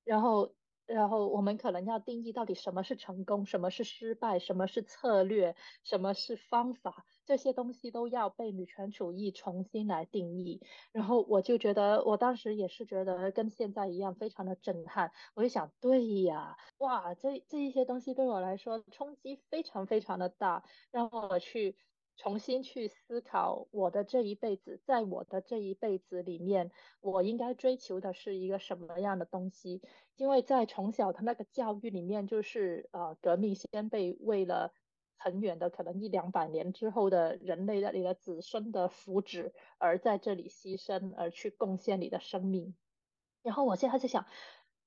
然后，然后我们可能要定义到底什么是成功，什么是失败，什么是策略，什么是方法，这些东西都要被女权主义重新来定义。然后我就觉得，我当时也是觉得跟现在一样，非常的震撼。我就想，对呀，哇，这这一些东西对我来说冲击非常非常的大，让我去。重新去思考我的这一辈子，在我的这一辈子里面，我应该追求的是一个什么样的东西？因为在从小的那个教育里面，就是呃，革命先辈为了很远的可能一两百年之后的人类的你的子孙的福祉而在这里牺牲，而去贡献你的生命。然后我现在就想，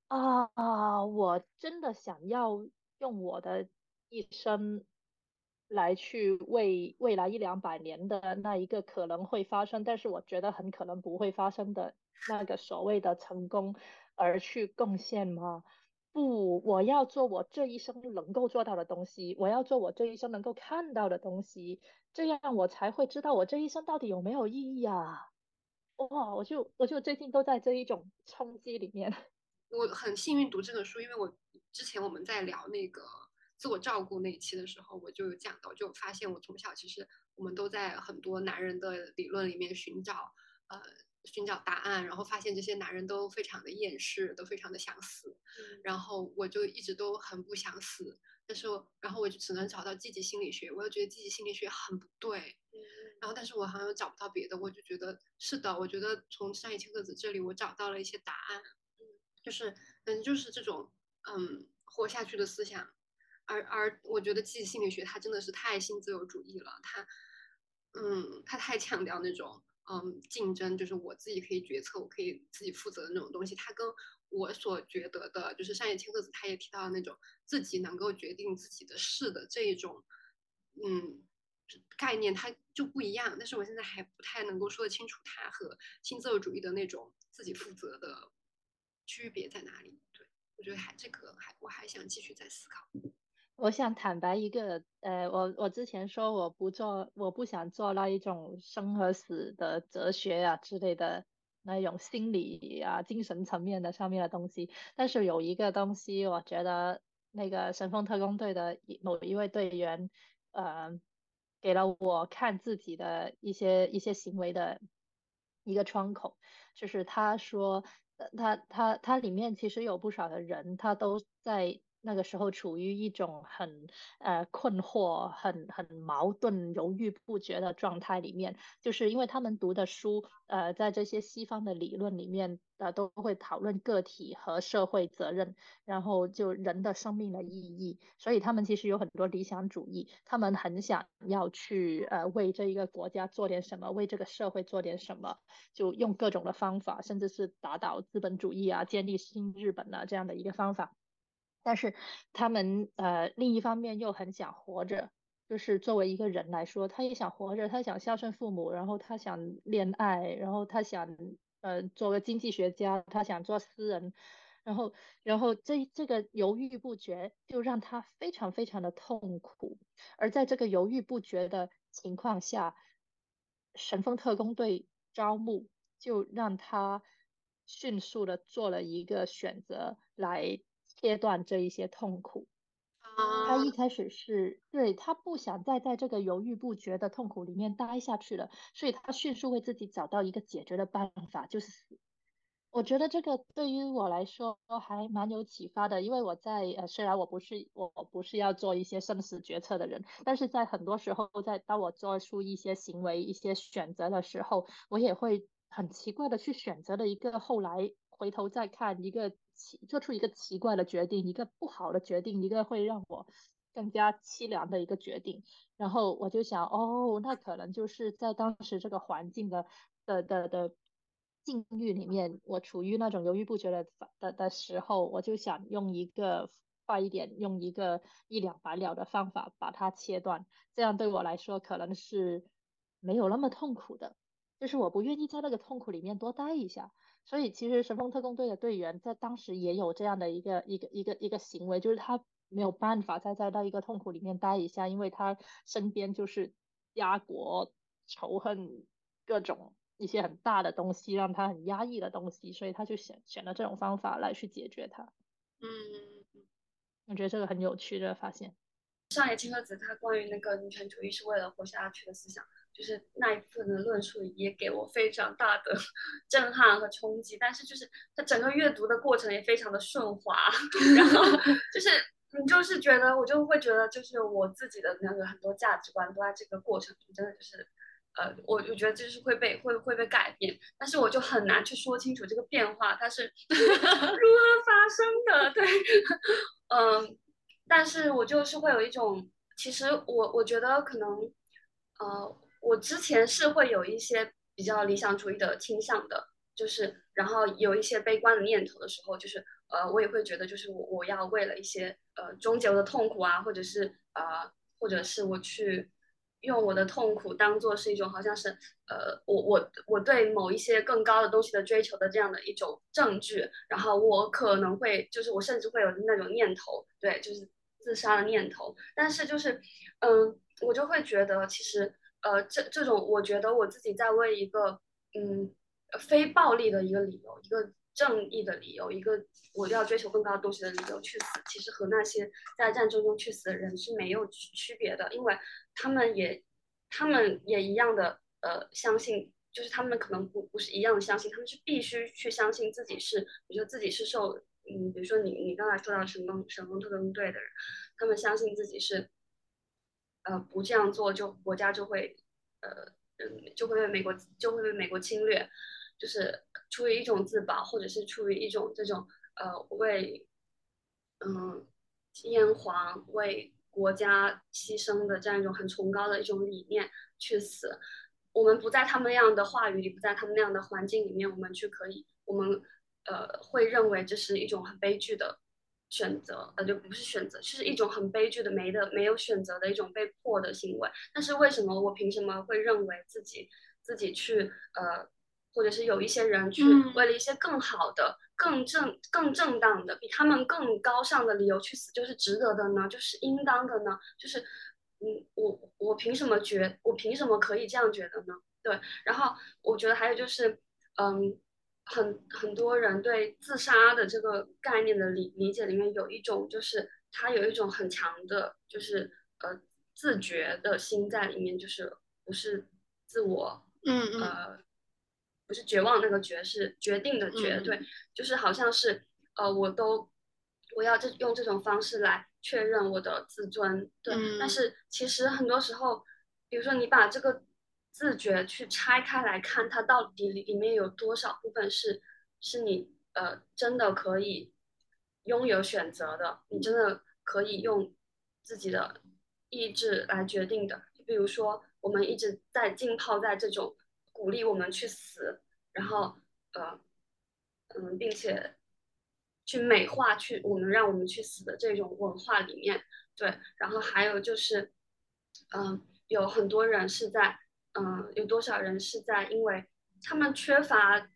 啊，我真的想要用我的一生。来去为未来一两百年的那一个可能会发生，但是我觉得很可能不会发生的那个所谓的成功而去贡献吗？不，我要做我这一生能够做到的东西，我要做我这一生能够看到的东西，这样我才会知道我这一生到底有没有意义啊！哇，我就我就最近都在这一种冲击里面。我很幸运读这本书，因为我之前我们在聊那个。自我照顾那一期的时候，我就有讲到，就发现我从小其实我们都在很多男人的理论里面寻找，呃，寻找答案，然后发现这些男人都非常的厌世，都非常的想死，然后我就一直都很不想死，但是然后我就只能找到积极心理学，我又觉得积极心理学很不对，然后但是我好像又找不到别的，我就觉得是的，我觉得从上野千鹤子这里我找到了一些答案，就是嗯就是这种嗯活下去的思想，而而我觉得积极心理学它真的是太新自由主义了，它嗯它太强调那种。嗯，竞争就是我自己可以决策，我可以自己负责的那种东西。它跟我所觉得的，就是上野千鹤子他也提到的那种自己能够决定自己的事的这一种，嗯，概念，它就不一样。但是我现在还不太能够说得清楚，它和新自由主义的那种自己负责的区别在哪里。对我觉得还这个还我还想继续再思考。我想坦白一个，呃，我我之前说我不做，我不想做那一种生和死的哲学啊之类的那种心理啊、精神层面的上面的东西。但是有一个东西，我觉得那个神风特工队的某一位队员，呃，给了我看自己的一些一些行为的一个窗口，就是他说，他他他里面其实有不少的人，他都在。那个时候处于一种很呃困惑、很很矛盾、犹豫不决的状态里面，就是因为他们读的书，呃，在这些西方的理论里面，呃，都会讨论个体和社会责任，然后就人的生命的意义，所以他们其实有很多理想主义，他们很想要去呃为这一个国家做点什么，为这个社会做点什么，就用各种的方法，甚至是打倒资本主义啊，建立新日本啊这样的一个方法。但是他们呃另一方面又很想活着，就是作为一个人来说，他也想活着，他想孝顺父母，然后他想恋爱，然后他想呃做个经济学家，他想做诗人，然后然后这这个犹豫不决就让他非常非常的痛苦，而在这个犹豫不决的情况下，神风特工队招募就让他迅速的做了一个选择来。切断这一些痛苦，他一开始是对他不想再在这个犹豫不决的痛苦里面待下去了，所以他迅速为自己找到一个解决的办法，就是死。我觉得这个对于我来说还蛮有启发的，因为我在呃，虽然我不是我不是要做一些生死决策的人，但是在很多时候，在当我做出一些行为、一些选择的时候，我也会很奇怪的去选择了一个后来回头再看一个。奇做出一个奇怪的决定，一个不好的决定，一个会让我更加凄凉的一个决定。然后我就想，哦，那可能就是在当时这个环境的的的的境遇里面，我处于那种犹豫不决的的的时候，我就想用一个快一点，用一个一了百了的方法把它切断。这样对我来说可能是没有那么痛苦的，就是我不愿意在那个痛苦里面多待一下。所以其实神风特工队的队员在当时也有这样的一个一个一个一个行为，就是他没有办法再在那一个痛苦里面待一下，因为他身边就是家国仇恨各种一些很大的东西，让他很压抑的东西，所以他就选选了这种方法来去解决它。嗯，我觉得这个很有趣的发现。上野千鹤子他关于那个女权主义是为了活下去的思想。就是那一部分的论述也给我非常大的 震撼和冲击，但是就是它整个阅读的过程也非常的顺滑，然后 就是你就是觉得我就会觉得就是我自己的那个很多价值观都在这个过程中真的就是呃我我觉得就是会被会会被改变，但是我就很难去说清楚这个变化它是 如何发生的，对，嗯，但是我就是会有一种其实我我觉得可能呃。我之前是会有一些比较理想主义的倾向的，就是然后有一些悲观的念头的时候，就是呃，我也会觉得就是我我要为了一些呃终结我的痛苦啊，或者是呃，或者是我去用我的痛苦当做是一种好像是呃我我我对某一些更高的东西的追求的这样的一种证据，然后我可能会就是我甚至会有那种念头，对，就是自杀的念头，但是就是嗯，我就会觉得其实。呃，这这种我觉得我自己在为一个嗯非暴力的一个理由，一个正义的理由，一个我要追求更高的东西的理由去死，其实和那些在战争中去死的人是没有区别的，因为他们也他们也一样的呃相信就是他们可能不不是一样的相信，他们是必须去相信自己是，比如说自己是受，嗯，比如说你你刚才说到神风神风特工队的人，他们相信自己是，呃，不这样做就国家就会，呃，嗯，就会被美国就会被美国侵略，就是出于一种自保，或者是出于一种这种呃为，嗯，炎黄为国家牺牲的这样一种很崇高的一种理念去死。我们不在他们那样的话语里，不在他们那样的环境里面，我们去可以，我们呃会认为这是一种很悲剧的选择，呃就不是选择，是一种很悲剧的没的没有选择的一种被迫的行为。但是为什么我凭什么会认为自己自己去呃，或者是有一些人去为了一些更好的、更正、更正当的、比他们更高尚的理由去死，就是值得的呢？就是应当的呢？就是。嗯，我我凭什么觉？我凭什么可以这样觉得呢？对，然后我觉得还有就是，嗯，很很多人对自杀的这个概念的理理解里面有一种，就是他有一种很强的，就是呃自觉的心在里面，就是不是自我，嗯嗯，呃，不是绝望那个绝，是决定的决，对，就是好像是呃，我都我要这用这种方式来。确认我的自尊，对，但是其实很多时候，比如说你把这个自觉去拆开来看，它到底里面有多少部分是是你呃真的可以拥有选择的，你真的可以用自己的意志来决定的。比如说，我们一直在浸泡在这种鼓励我们去死，然后呃嗯，并且。去美化去我们让我们去死的这种文化里面，对，然后还有就是，嗯，有很多人是在，嗯，有多少人是在，因为他们缺乏，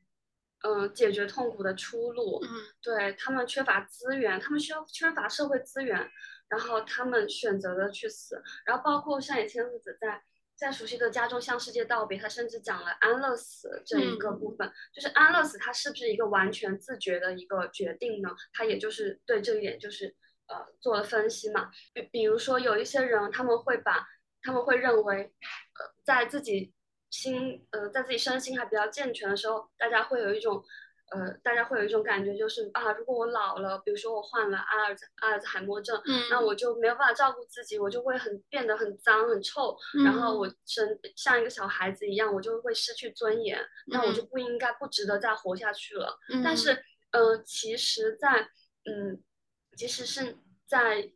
嗯，解决痛苦的出路，嗯，对他们缺乏资源，他们需要缺乏社会资源，然后他们选择了去死，然后包括像野千鹤子在。在熟悉的家中向世界道别，他甚至讲了安乐死这一个部分，就是安乐死，它是不是一个完全自觉的一个决定呢？他也就是对这一点就是呃做了分析嘛。比比如说有一些人，他们会把他们会认为，呃，在自己心呃在自己身心还比较健全的时候，大家会有一种。呃，大家会有一种感觉，就是啊，如果我老了，比如说我患了阿尔阿尔兹海默症，嗯，那我就没有办法照顾自己，我就会很变得很脏很臭，然后我生像一个小孩子一样，我就会失去尊严，那我就不应该不值得再活下去了。但是，呃，其实，在嗯，即使是在，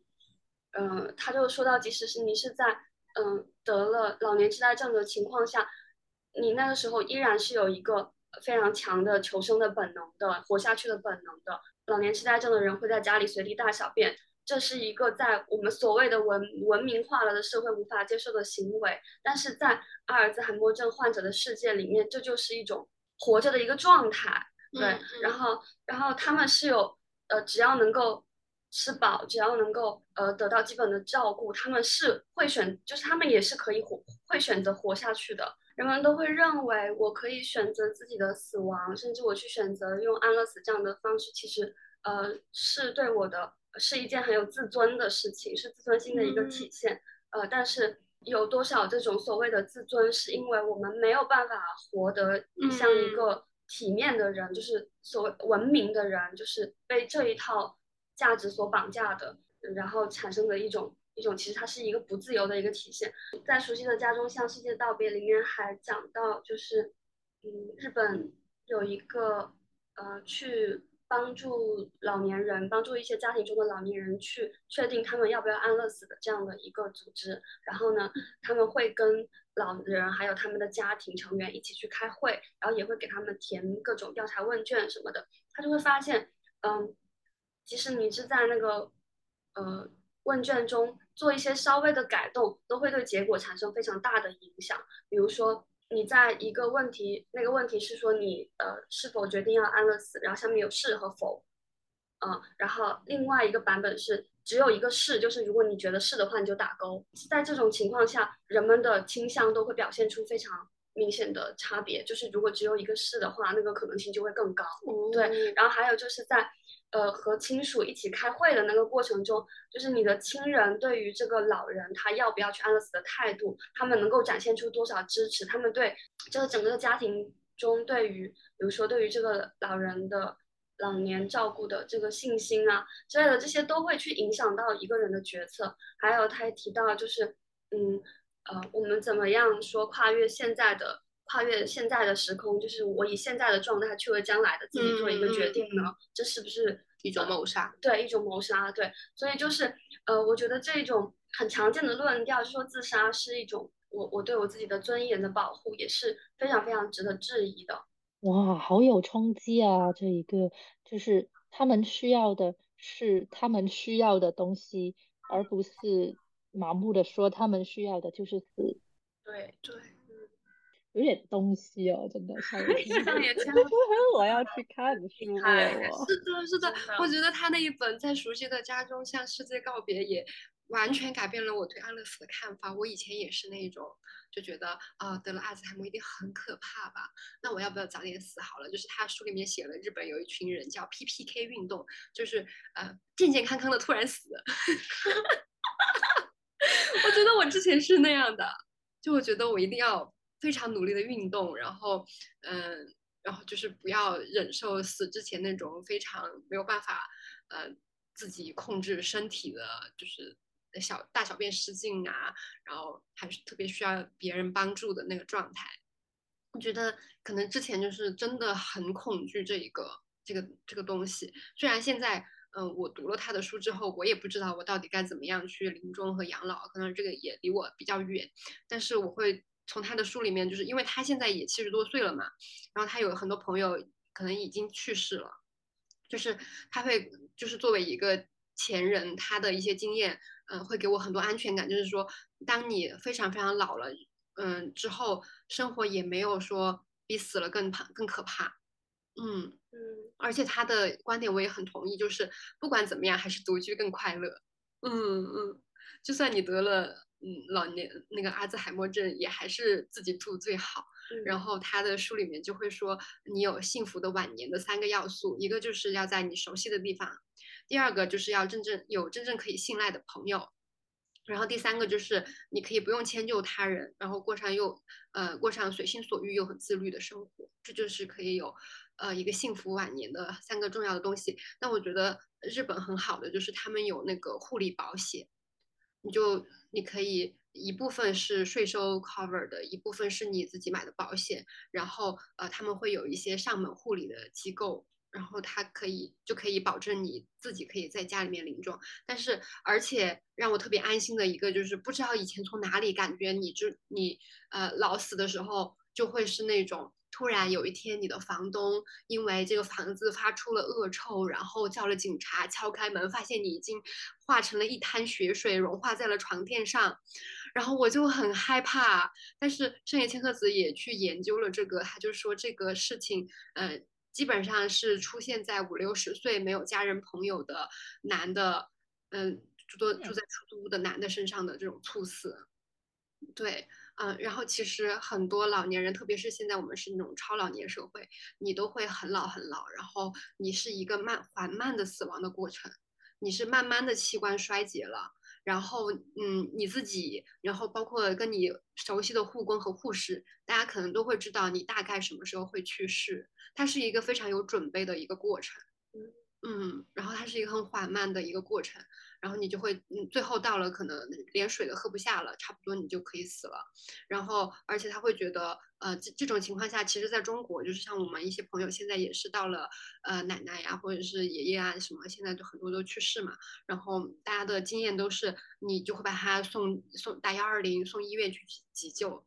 嗯，他就说到，即使是你是在嗯得了老年痴呆症的情况下，你那个时候依然是有一个。非常强的求生的本能的活下去的本能的老年痴呆症的人会在家里随地大小便，这是一个在我们所谓的文文明化了的社会无法接受的行为，但是在阿尔兹海默症患者的世界里面，这就是一种活着的一个状态。对，然后然后他们是有呃，只要能够吃饱，只要能够呃得到基本的照顾，他们是会选，就是他们也是可以活，会选择活下去的。人们都会认为我可以选择自己的死亡，甚至我去选择用安乐死这样的方式，其实呃是对我的是一件很有自尊的事情，是自尊心的一个体现。呃，但是有多少这种所谓的自尊，是因为我们没有办法活得像一个体面的人，就是所谓文明的人，就是被这一套价值所绑架的，然后产生的一种。一种其实它是一个不自由的一个体现，在熟悉的家中向世界道别里面还讲到，就是嗯，日本有一个呃去帮助老年人，帮助一些家庭中的老年人去确定他们要不要安乐死的这样的一个组织。然后呢，他们会跟老人还有他们的家庭成员一起去开会，然后也会给他们填各种调查问卷什么的。他就会发现，嗯，即使你是在那个呃。问卷中做一些稍微的改动，都会对结果产生非常大的影响。比如说，你在一个问题，那个问题是说你呃是否决定要安乐死，然后下面有是和否，嗯，然后另外一个版本是只有一个是，就是如果你觉得是的话，你就打勾。在这种情况下，人们的倾向都会表现出非常明显的差别，就是如果只有一个是的话，那个可能性就会更高。哦对，然后还有就是在呃和亲属一起开会的那个过程中，就是你的亲人对于这个老人他要不要去安乐死的态度，他们能够展现出多少支持，他们对这个整个家庭中对于比如说对于这个老人的老年照顾的这个信心啊之类的，这些都会去影响到一个人的决策。还有他也提到就是嗯呃我们怎么样说跨越现在的。跨越现在的时空，就是我以现在的状态去为将来的自己做一个决定呢？这是不是一种谋杀？对，一种谋杀。对，所以就是呃，我觉得这种很常见的论调，就说自杀是一种我我对我自己的尊严的保护，也是非常非常值得质疑的。哇，好有冲击啊！这一个就是他们需要的是他们需要的东西，而不是盲目的说他们需要的就是死。对对。有点东西哦，真的 我要去看书了。是的，是的，我觉得他那一本《在熟悉的家中向世界告别》也完全改变了我对安乐死的看法。我以前也是那种就觉得啊，得了阿兹海默一定很可怕吧？那我要不要早点死好了？就是他书里面写了，日本有一群人叫 PPK 运动，就是呃健健康康的突然死。我觉得我之前是那样的，就我觉得我一定要。非常努力的运动，然后，嗯，然后就是不要忍受死之前那种非常没有办法，呃，自己控制身体的，就是小大小便失禁啊，然后还是特别需要别人帮助的那个状态。我觉得可能之前就是真的很恐惧这一个这个这个东西。虽然现在，嗯，我读了他的书之后，我也不知道我到底该怎么样去临终和养老，可能这个也离我比较远，但是我会。从他的书里面，就是因为他现在也七十多岁了嘛，然后他有很多朋友可能已经去世了，就是他会就是作为一个前人，他的一些经验，嗯，会给我很多安全感。就是说，当你非常非常老了，嗯，之后生活也没有说比死了更怕更可怕，嗯嗯，而且他的观点我也很同意，就是不管怎么样，还是独居更快乐，嗯嗯，就算你得了。嗯，老年那个阿兹海默症也还是自己住最好。然后他的书里面就会说，你有幸福的晚年的三个要素，一个就是要在你熟悉的地方，第二个就是要真正有真正可以信赖的朋友，然后第三个就是你可以不用迁就他人，然后过上又呃过上随心所欲又很自律的生活，这就是可以有呃一个幸福晚年的三个重要的东西。那我觉得日本很好的就是他们有那个护理保险。你就你可以一部分是税收 cover 的，一部分是你自己买的保险，然后呃他们会有一些上门护理的机构，然后它可以就可以保证你自己可以在家里面临终。但是而且让我特别安心的一个就是，不知道以前从哪里感觉你就你呃老死的时候就会是那种。突然有一天，你的房东因为这个房子发出了恶臭，然后叫了警察，敲开门，发现你已经化成了一滩血水，融化在了床垫上，然后我就很害怕。但是圣野千鹤子也去研究了这个，他就说这个事情，呃，基本上是出现在五六十岁没有家人朋友的男的，嗯，住住住在出租屋的男的身上的这种猝死，对。嗯，然后其实很多老年人，特别是现在我们是那种超老年社会，你都会很老很老，然后你是一个慢缓慢的死亡的过程，你是慢慢的器官衰竭了，然后嗯你自己，然后包括跟你熟悉的护工和护士，大家可能都会知道你大概什么时候会去世，它是一个非常有准备的一个过程，嗯，嗯然后它是一个很缓慢的一个过程。然后你就会，嗯，最后到了可能连水都喝不下了，差不多你就可以死了。然后，而且他会觉得，呃，这这种情况下，其实在中国，就是像我们一些朋友现在也是到了，呃，奶奶呀，或者是爷爷啊什么，现在就很多都去世嘛。然后大家的经验都是，你就会把他送送打幺二零，送医院去急救。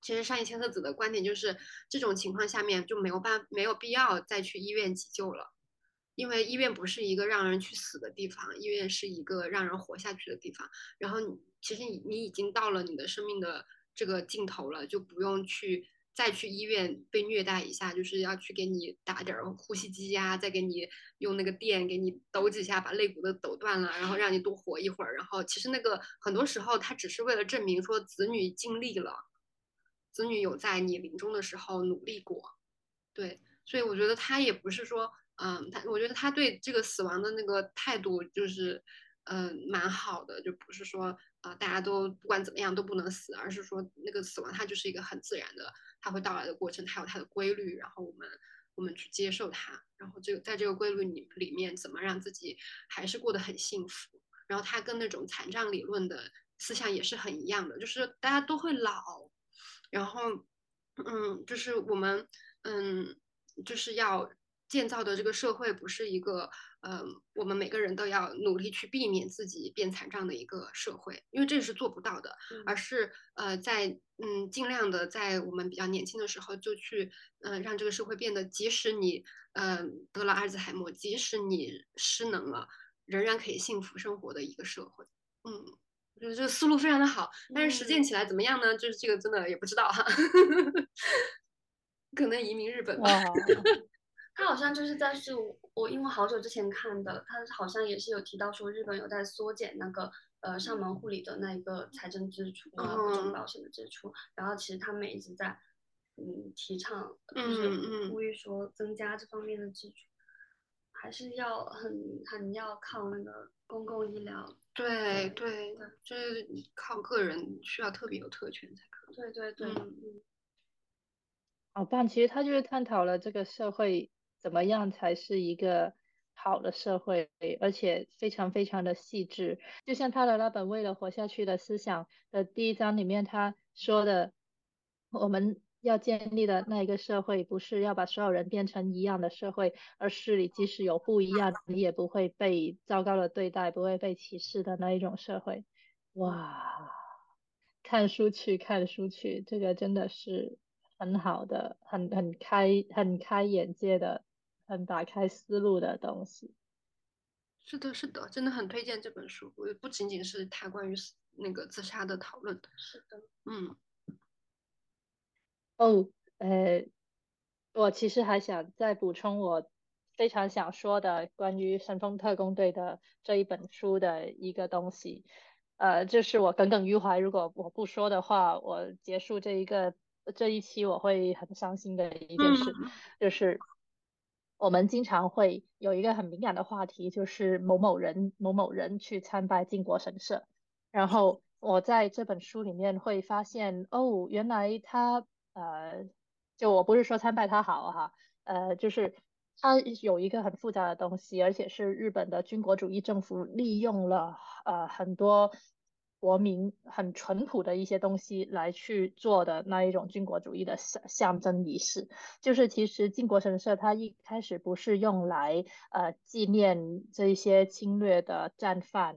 其实上一千鹤子的观点就是，这种情况下面就没有办没有必要再去医院急救了。因为医院不是一个让人去死的地方，医院是一个让人活下去的地方。然后你其实你你已经到了你的生命的这个尽头了，就不用去再去医院被虐待一下，就是要去给你打点呼吸机呀，再给你用那个电给你抖几下，把肋骨都抖断了，然后让你多活一会儿。然后其实那个很多时候他只是为了证明说子女尽力了，子女有在你临终的时候努力过，对，所以我觉得他也不是说，嗯，他我觉得他对这个死亡的那个态度就是，嗯，蛮好的，就不是说，呃，大家都不管怎么样都不能死，而是说那个死亡它就是一个很自然的，它会到来的过程，它有它的规律，然后我们我们去接受它，然后这个在这个规律里里面怎么让自己还是过得很幸福，然后它跟那种残障理论的思想也是很一样的，就是大家都会老。然后，嗯，就是我们，嗯，就是要建造的这个社会，不是一个，嗯，我们每个人都要努力去避免自己变残障的一个社会，因为这是做不到的，而是，呃，在，嗯，尽量的在我们比较年轻的时候就去，嗯，让这个社会变得，即使你，嗯，得了阿尔兹海默，即使你失能了，仍然可以幸福生活的一个社会，嗯。就是这个思路非常的好，但是实践起来怎么样呢？就是这个真的也不知道哈，可能移民日本吧。他好像就是在是我因为好久之前看的，他好像也是有提到说日本有在缩减那个呃上门护理的那一个财政支出啊，各种保险的支出，然后其实他们一直在嗯提倡，就是呼吁说增加这方面的支出，还是要很很要靠那个公共医疗。对对对，就是靠个人需要特别有特权才可以。对对对，嗯，好棒！其实他就是探讨了这个社会怎么样才是一个好的社会，而且非常非常的细致。就像他的那本《为了活下去的思想》的第一章里面他说的，我们。要建立的那一个社会，不是要把所有人变成一样的社会，而是你即使有不一样，你也不会被糟糕的对待，不会被歧视的那一种社会。哇，看书去，看书去，这个真的是很好的，很很开，很开眼界的，很打开思路的东西。是的，是的，真的很推荐这本书。我不仅仅是他关于那个自杀的讨论。是的，嗯。哦，呃，我其实还想再补充我非常想说的关于神风特工队的这一本书的一个东西，呃，就是我耿耿于怀，如果我不说的话，我结束这一个这一期我会很伤心的一件事，就是我们经常会有一个很敏感的话题，就是某某人某某人去参拜靖国神社，然后 我在这本书里面会发现，哦，原来他。呃，就我不是说参拜他好哈，呃，就是他有一个很复杂的东西，而且是日本的军国主义政府利用了呃很多国民很淳朴的一些东西来去做的那一种军国主义的象象征仪式。就是其实靖国神社它一开始不是用来呃纪念这些侵略的战犯。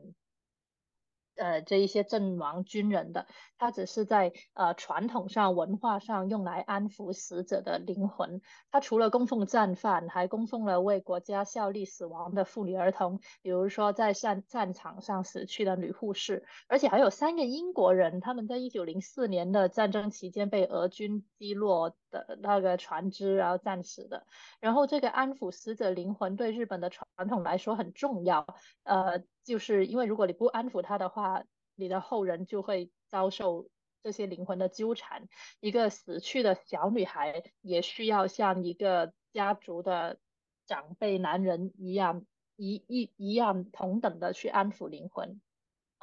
呃，这一些阵亡军人的，他只是在呃传统上、文化上用来安抚死者的灵魂。他除了供奉战犯，还供奉了为国家效力死亡的妇女儿童，比如说在战战场上死去的女护士，而且还有三个英国人，他们在一九零四年的战争期间被俄军击落的那个船只，然后战死的。然后这个安抚死者灵魂对日本的传统来说很重要，呃。就是因为如果你不安抚他的话，你的后人就会遭受这些灵魂的纠缠。一个死去的小女孩也需要像一个家族的长辈男人一样，一一一样同等的去安抚灵魂。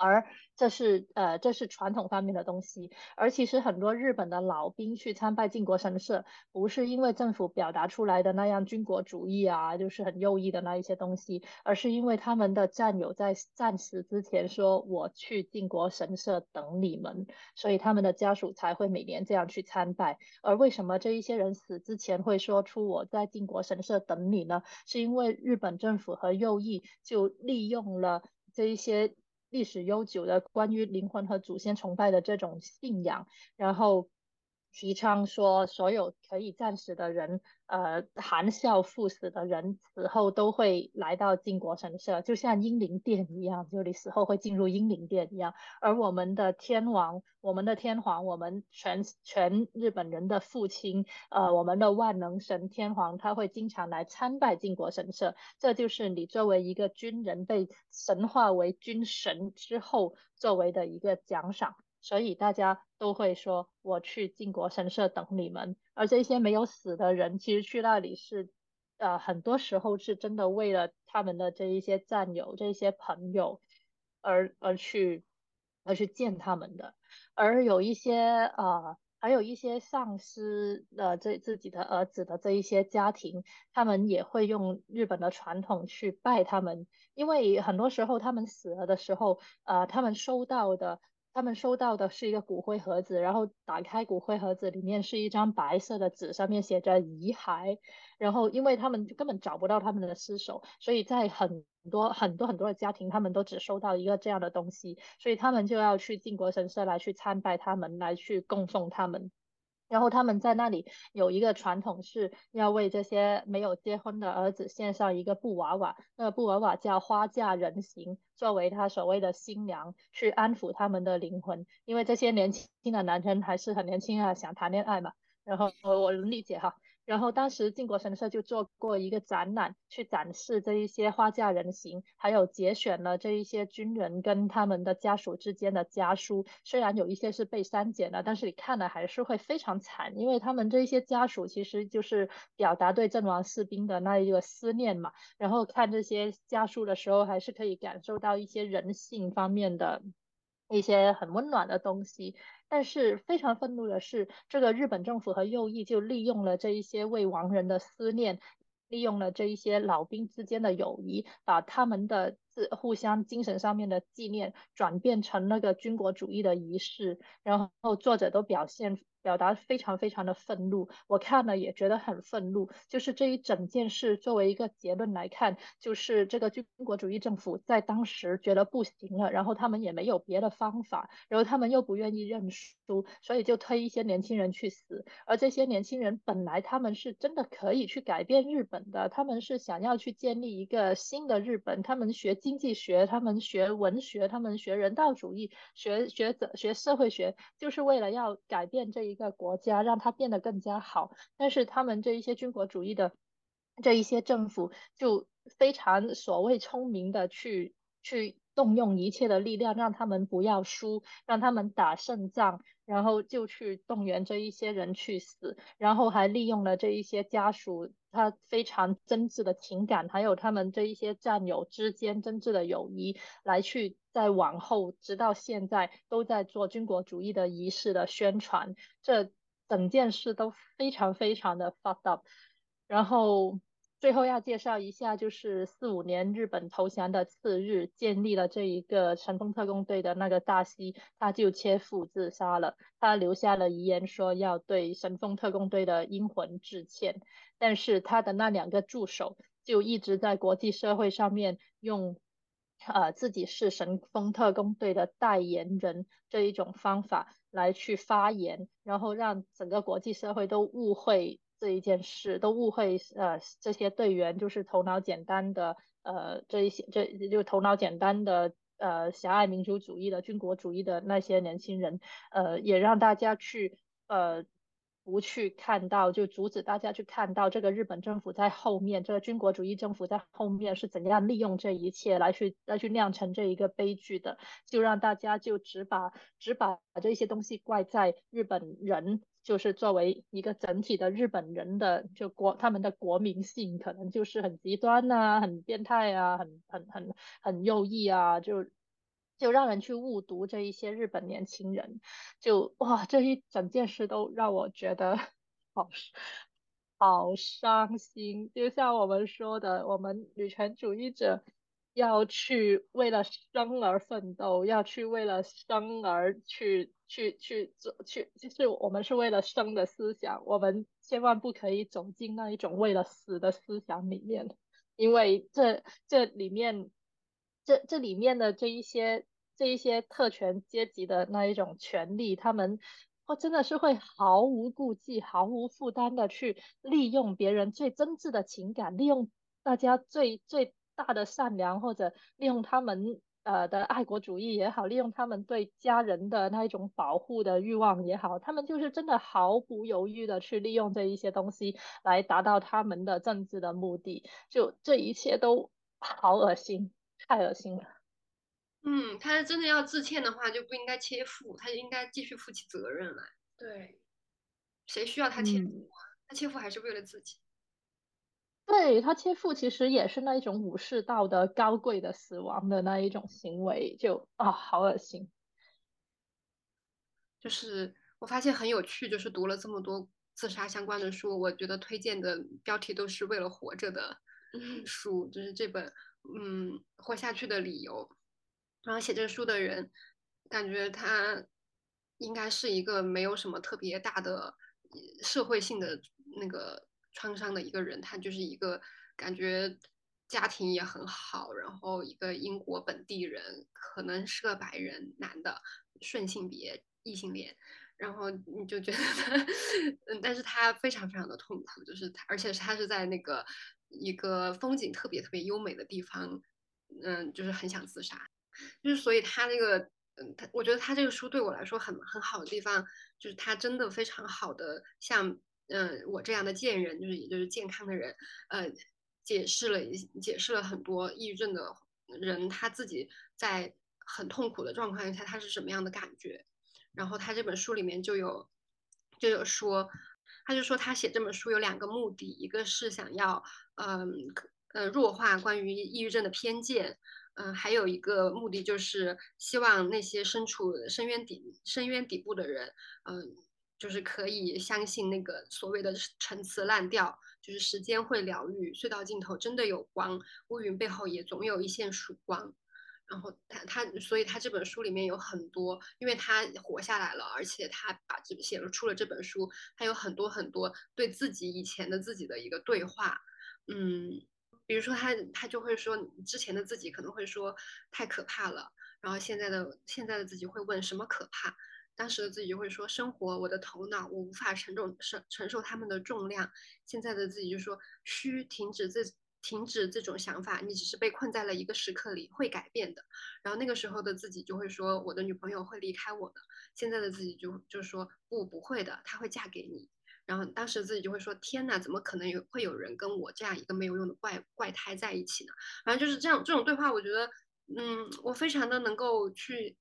而这是呃，这是传统方面的东西。而其实很多日本的老兵去参拜靖国神社，不是因为政府表达出来的那样军国主义啊，就是很右翼的那一些东西，而是因为他们的战友在战死之前说：“我去靖国神社等你们。”所以他们的家属才会每年这样去参拜。而为什么这一些人死之前会说出“我在靖国神社等你”呢？是因为日本政府和右翼就利用了这一些。历史悠久的关于灵魂和祖先崇拜的这种信仰，然后提倡说所有可以战死的人。呃，含笑赴死的人死后都会来到靖国神社，就像英灵殿一样，就你死后会进入英灵殿一样。而我们的天王，我们的天皇，我们全全日本人的父亲，呃，我们的万能神天皇，他会经常来参拜靖国神社。这就是你作为一个军人被神化为军神之后作为的一个奖赏。所以大家都会说我去靖国神社等你们。而这些没有死的人，其实去那里是，呃，很多时候是真的为了他们的这一些战友、这些朋友而而去而去见他们的。而有一些啊。还有一些丧失了这自己的儿子的这一些家庭，他们也会用日本的传统去拜他们，因为很多时候他们死了的时候，呃，他们收到的。他们收到的是一个骨灰盒子，然后打开骨灰盒子，里面是一张白色的纸，上面写着遗骸。然后，因为他们根本找不到他们的尸首，所以在很多很多很多的家庭，他们都只收到一个这样的东西，所以他们就要去靖国神社来去参拜他们，来去供奉他们。然后他们在那里有一个传统，是要为这些没有结婚的儿子献上一个布娃娃，那个布娃娃叫花嫁人形，作为他所谓的新娘，去安抚他们的灵魂。因为这些年轻的男生还是很年轻啊，想谈恋爱嘛。然后我我能理解哈。然后当时靖国神社就做过一个展览，去展示这一些花嫁人形，还有节选了这一些军人跟他们的家属之间的家书。虽然有一些是被删减了，但是你看了还是会非常惨，因为他们这一些家属其实就是表达对阵亡士兵的那一个思念嘛。然后看这些家书的时候，还是可以感受到一些人性方面的一些很温暖的东西。但是非常愤怒的是，这个日本政府和右翼就利用了这一些为亡人的思念，利用了这一些老兵之间的友谊，把他们的自互相精神上面的纪念转变成那个军国主义的仪式，然后作者都表现。表达非常非常的愤怒，我看了也觉得很愤怒。就是这一整件事作为一个结论来看，就是这个军国主义政府在当时觉得不行了，然后他们也没有别的方法，然后他们又不愿意认输，所以就推一些年轻人去死。而这些年轻人本来他们是真的可以去改变日本的，他们是想要去建立一个新的日本，他们学经济学，他们学文学，他们学人道主义，学学者学社会学，就是为了要改变这。一个国家让它变得更加好，但是他们这一些军国主义的这一些政府就非常所谓聪明的去去动用一切的力量，让他们不要输，让他们打胜仗，然后就去动员这一些人去死，然后还利用了这一些家属他非常真挚的情感，还有他们这一些战友之间真挚的友谊来去。在往后，直到现在都在做军国主义的仪式的宣传，这整件事都非常非常的 fucked up。然后最后要介绍一下，就是四五年日本投降的次日，建立了这一个神风特工队的那个大西，他就切腹自杀了。他留下了遗言，说要对神风特工队的英魂致歉。但是他的那两个助手就一直在国际社会上面用。呃，自己是神风特工队的代言人这一种方法来去发言，然后让整个国际社会都误会这一件事，都误会呃这些队员就是头脑简单的呃这一些这就头脑简单的呃狭隘民族主义的军国主义的那些年轻人，呃也让大家去呃。不去看到，就阻止大家去看到这个日本政府在后面，这个军国主义政府在后面是怎样利用这一切来去来去酿成这一个悲剧的，就让大家就只把只把这些东西怪在日本人，就是作为一个整体的日本人的就国他们的国民性可能就是很极端呐，很变态啊，很很很很右翼啊，就。就让人去误读这一些日本年轻人，就哇，这一整件事都让我觉得 好好伤心。就像我们说的，我们女权主义者要去为了生而奋斗，要去为了生而去去去做去，就是我们是为了生的思想，我们千万不可以走进那一种为了死的思想里面，因为这这里面这这里面的这一些。这一些特权阶级的那一种权利，他们会真的是会毫无顾忌、毫无负担的去利用别人最真挚的情感，利用大家最最大的善良，或者利用他们呃的爱国主义也好，利用他们对家人的那一种保护的欲望也好，他们就是真的毫不犹豫的去利用这一些东西来达到他们的政治的目的。就这一切都好恶心，太恶心了。嗯，他真的要致歉的话，就不应该切腹，他应该继续负起责任来。对，谁需要他切嗯腹啊？他切腹还是为了自己。对他切腹其实也是那一种武士道的高贵的死亡的那一种行为，就啊好恶心。就是我发现很有趣，就是读了这么多自杀相关的书，我觉得推荐的标题都是为了活着的嗯书，就是这本嗯活下去的理由。然后写这个书的人，感觉他应该是一个没有什么特别大的呃社会性的那个创伤的一个人，他就是一个感觉家庭也很好，然后一个英国本地人，可能是个白人男的，顺性别异性恋。然后你就觉得他，嗯，但是他非常非常的痛苦，就是他，而且他是在那个一个风景特别特别优美的地方，嗯，就是很想自杀。就是所以他那个，嗯，他我觉得他这个书对我来说很很好的地方，就是他真的非常好的像，嗯，我这样的健人，就是也就是健康的人，呃，解释了一解释了很多抑郁症的人他自己在很痛苦的状况下他是什么样的感觉。然后他这本书里面就有就有说，他就说他写这本书有两个目的，一个是想要，嗯，呃，弱化关于抑郁症的偏见。嗯，还有一个目的就是希望那些身处深渊底深渊底部的人，嗯，就是可以相信那个所谓的陈词滥调，就是时间会疗愈，隧道尽头真的有光，乌云背后也总有一线曙光。然后他他，所以他这本书里面有很多，因为他活下来了，而且他把这写了出了这本书，他有很多很多对自己以前的自己的一个对话，嗯。比如说他他就会说，之前的自己可能会说太可怕了，然后现在的现在的自己会问什么可怕，当时的自己就会说生活，我的头脑我无法承重承承受他们的重量，现在的自己就说需停止这停止这种想法，你只是被困在了一个时刻里，会改变的。然后那个时候的自己就会说我的女朋友会离开我的，现在的自己就就说不不会的，她会嫁给你。然后当时自己就会说：“天哪，怎么可能有会有人跟我这样一个没有用的怪怪胎在一起呢？”反正就是这样，这种对话，我觉得，嗯，我非常的能够去，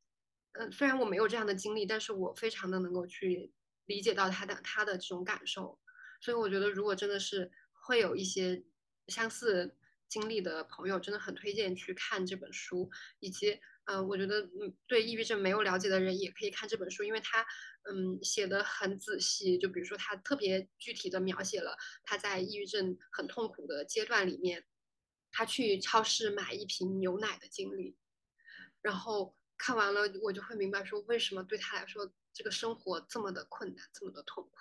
嗯，虽然我没有这样的经历，但是我非常的能够去理解到他的他的这种感受。所以我觉得，如果真的是会有一些相似经历的朋友，真的很推荐去看这本书，以及。嗯，我觉得嗯，对抑郁症没有了解的人也可以看这本书，因为他嗯写的很仔细。就比如说，他特别具体的描写了他在抑郁症很痛苦的阶段里面，他去超市买一瓶牛奶的经历。然后看完了，我就会明白说，为什么对他来说这个生活这么的困难，这么的痛苦。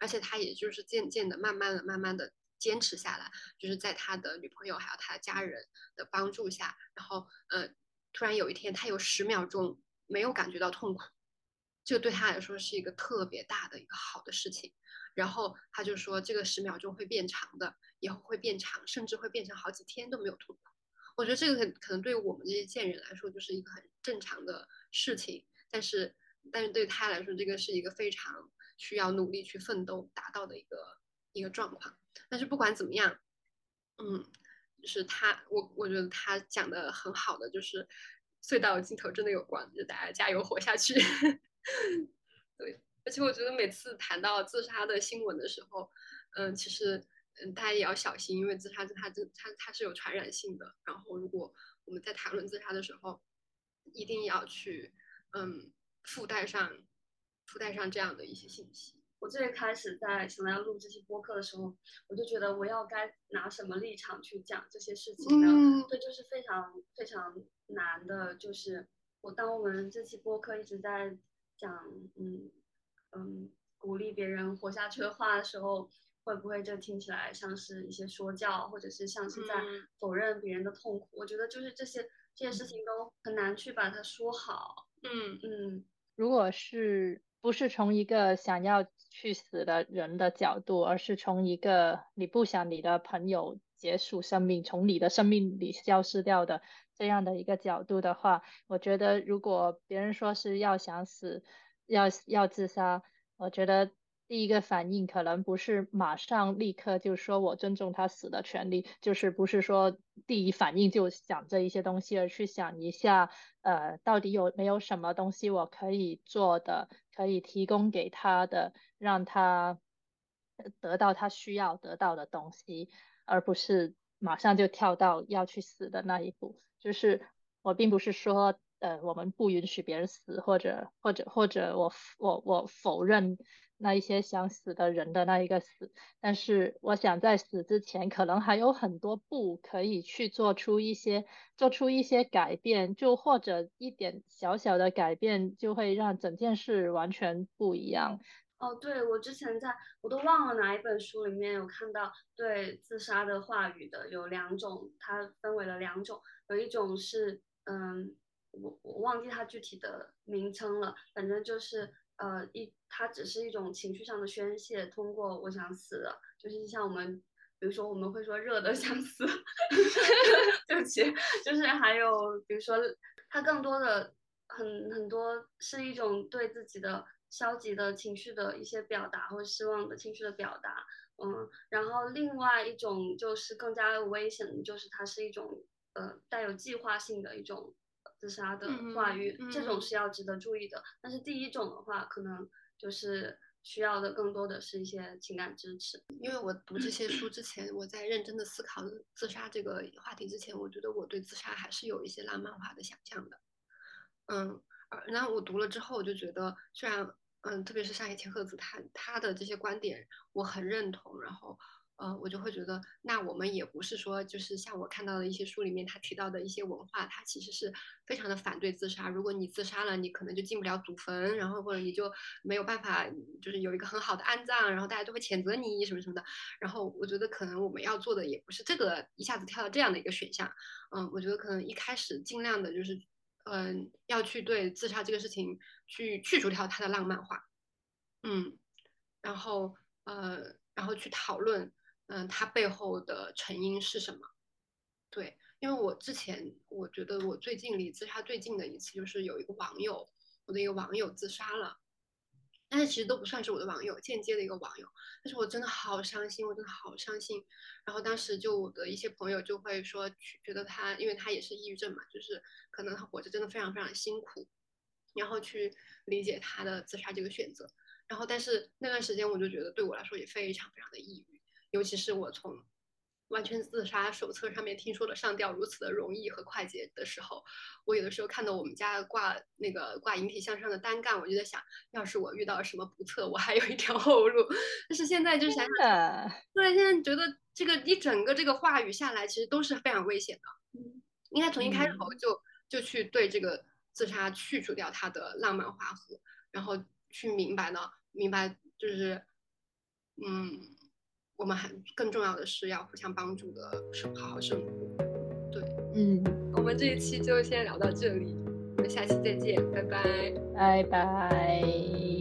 而且他也就是渐渐的、慢慢的、慢慢的坚持下来，就是在他的女朋友还有他的家人的帮助下，然后呃。突然有一天，他有十秒钟没有感觉到痛苦，这对他来说是一个特别大的一个好的事情。然后他就说，这个十秒钟会变长的，以后会变长，甚至会变成好几天都没有痛苦。我觉得这个可可能对我们这些贱人来说就是一个很正常的事情，但是但是对他来说，这个是一个非常需要努力去奋斗达到的一个一个状况。但是不管怎么样，嗯。就是他，我我觉得他讲的很好的，就是隧道尽头真的有光，就大家加油活下去。对，而且我觉得每次谈到自杀的新闻的时候，嗯，其实嗯大家也要小心，因为自杀它这它它是有传染性的。然后如果我们在谈论自杀的时候，一定要去嗯附带上附带上这样的一些信息。我最开始在想要录这期播客的时候，我就觉得我要该拿什么立场去讲这些事情呢？嗯，这就是非常非常难的。就是我当我们这期播客一直在讲，嗯嗯，鼓励别人活下去的话的时候，会不会这听起来像是一些说教，或者是像是在否认别人的痛苦？我觉得就是这些这些事情都很难去把它说好。嗯嗯，如果是不是从一个想要去死的人的角度，而是从一个你不想你的朋友结束生命，从你的生命里消失掉的这样的一个角度的话，我觉得如果别人说是要想死，要要自杀，我觉得第一个反应可能不是马上立刻就说我尊重他死的权利，就是不是说第一反应就想这一些东西，而去想一下，呃，到底有没有什么东西我可以做的，可以提供给他的，让他得到他需要得到的东西，而不是马上就跳到要去死的那一步。就是我并不是说。呃，我们不允许别人死，或者或者或者我我我否认那一些想死的人的那一个死，但是我想在死之前，可能还有很多步可以去做出一些做出一些改变，就或者一点小小的改变，就会让整件事完全不一样。哦，对，我之前在我都忘了哪一本书里面有看到对自杀的话语的，有两种，它分为了两种，有一种是嗯。我我忘记它具体的名称了，反正就是呃一，它只是一种情绪上的宣泄，通过我想死了，就是像我们，比如说我们会说热的想死，对不起，就是还有比如说它更多的很很多是一种对自己的消极的情绪的一些表达或失望的情绪的表达，嗯，然后另外一种就是更加危险，就是它是一种呃带有计划性的一种。自杀的话语，这种是要值得注意的。但是第一种的话，可能就是需要的更多的是一些情感支持。因为我读这些书之前，我在认真的思考自杀这个话题之前，我觉得我对自杀还是有一些浪漫化的想象的。嗯，然后我读了之后，我就觉得虽然，嗯，特别是上野千鹤子他他的这些观点，我很认同。然后。呃，我就会觉得，那我们也不是说，就是像我看到的一些书里面他提到的一些文化，它其实是非常的反对自杀。如果你自杀了，你可能就进不了祖坟，然后或者你就没有办法，就是有一个很好的安葬，然后大家都会谴责你什么什么的。然后我觉得可能我们要做的也不是这个一下子跳到这样的一个选项。嗯，我觉得可能一开始尽量的就是，嗯，要去对自杀这个事情去去除掉它的浪漫化。嗯，然后呃，然后去讨论。嗯，它背后的成因是什么？对，因为我之前我觉得我最近离自杀最近的一次就是有一个网友，我的一个网友自杀了，但是其实都不算是我的网友，间接的一个网友，但是我真的好伤心，我真的好伤心。然后当时就我的一些朋友就会说，觉得他，因为他也是抑郁症嘛，就是可能他活着真的非常非常辛苦，然后去理解他的自杀这个选择。然后但是那段时间我就觉得对我来说也非常非常的抑郁。尤其是我从完全自杀手册上面听说了上吊如此的容易和快捷的时候，我有的时候看到我们家挂那个挂引体向上的单杠，我就在想，要是我遇到什么不测，我还有一条后路。但是现在就想想，对，现在觉得这个一整个这个话语下来，其实都是非常危险的。嗯，应该从一开头就就去对这个自杀去除掉它的浪漫化和，然后去明白呢，明白就是，嗯。我们还更重要的是要互相帮助的生好好生活。对，嗯，我们这一期就先聊到这里，我们下期再见，拜拜，拜拜。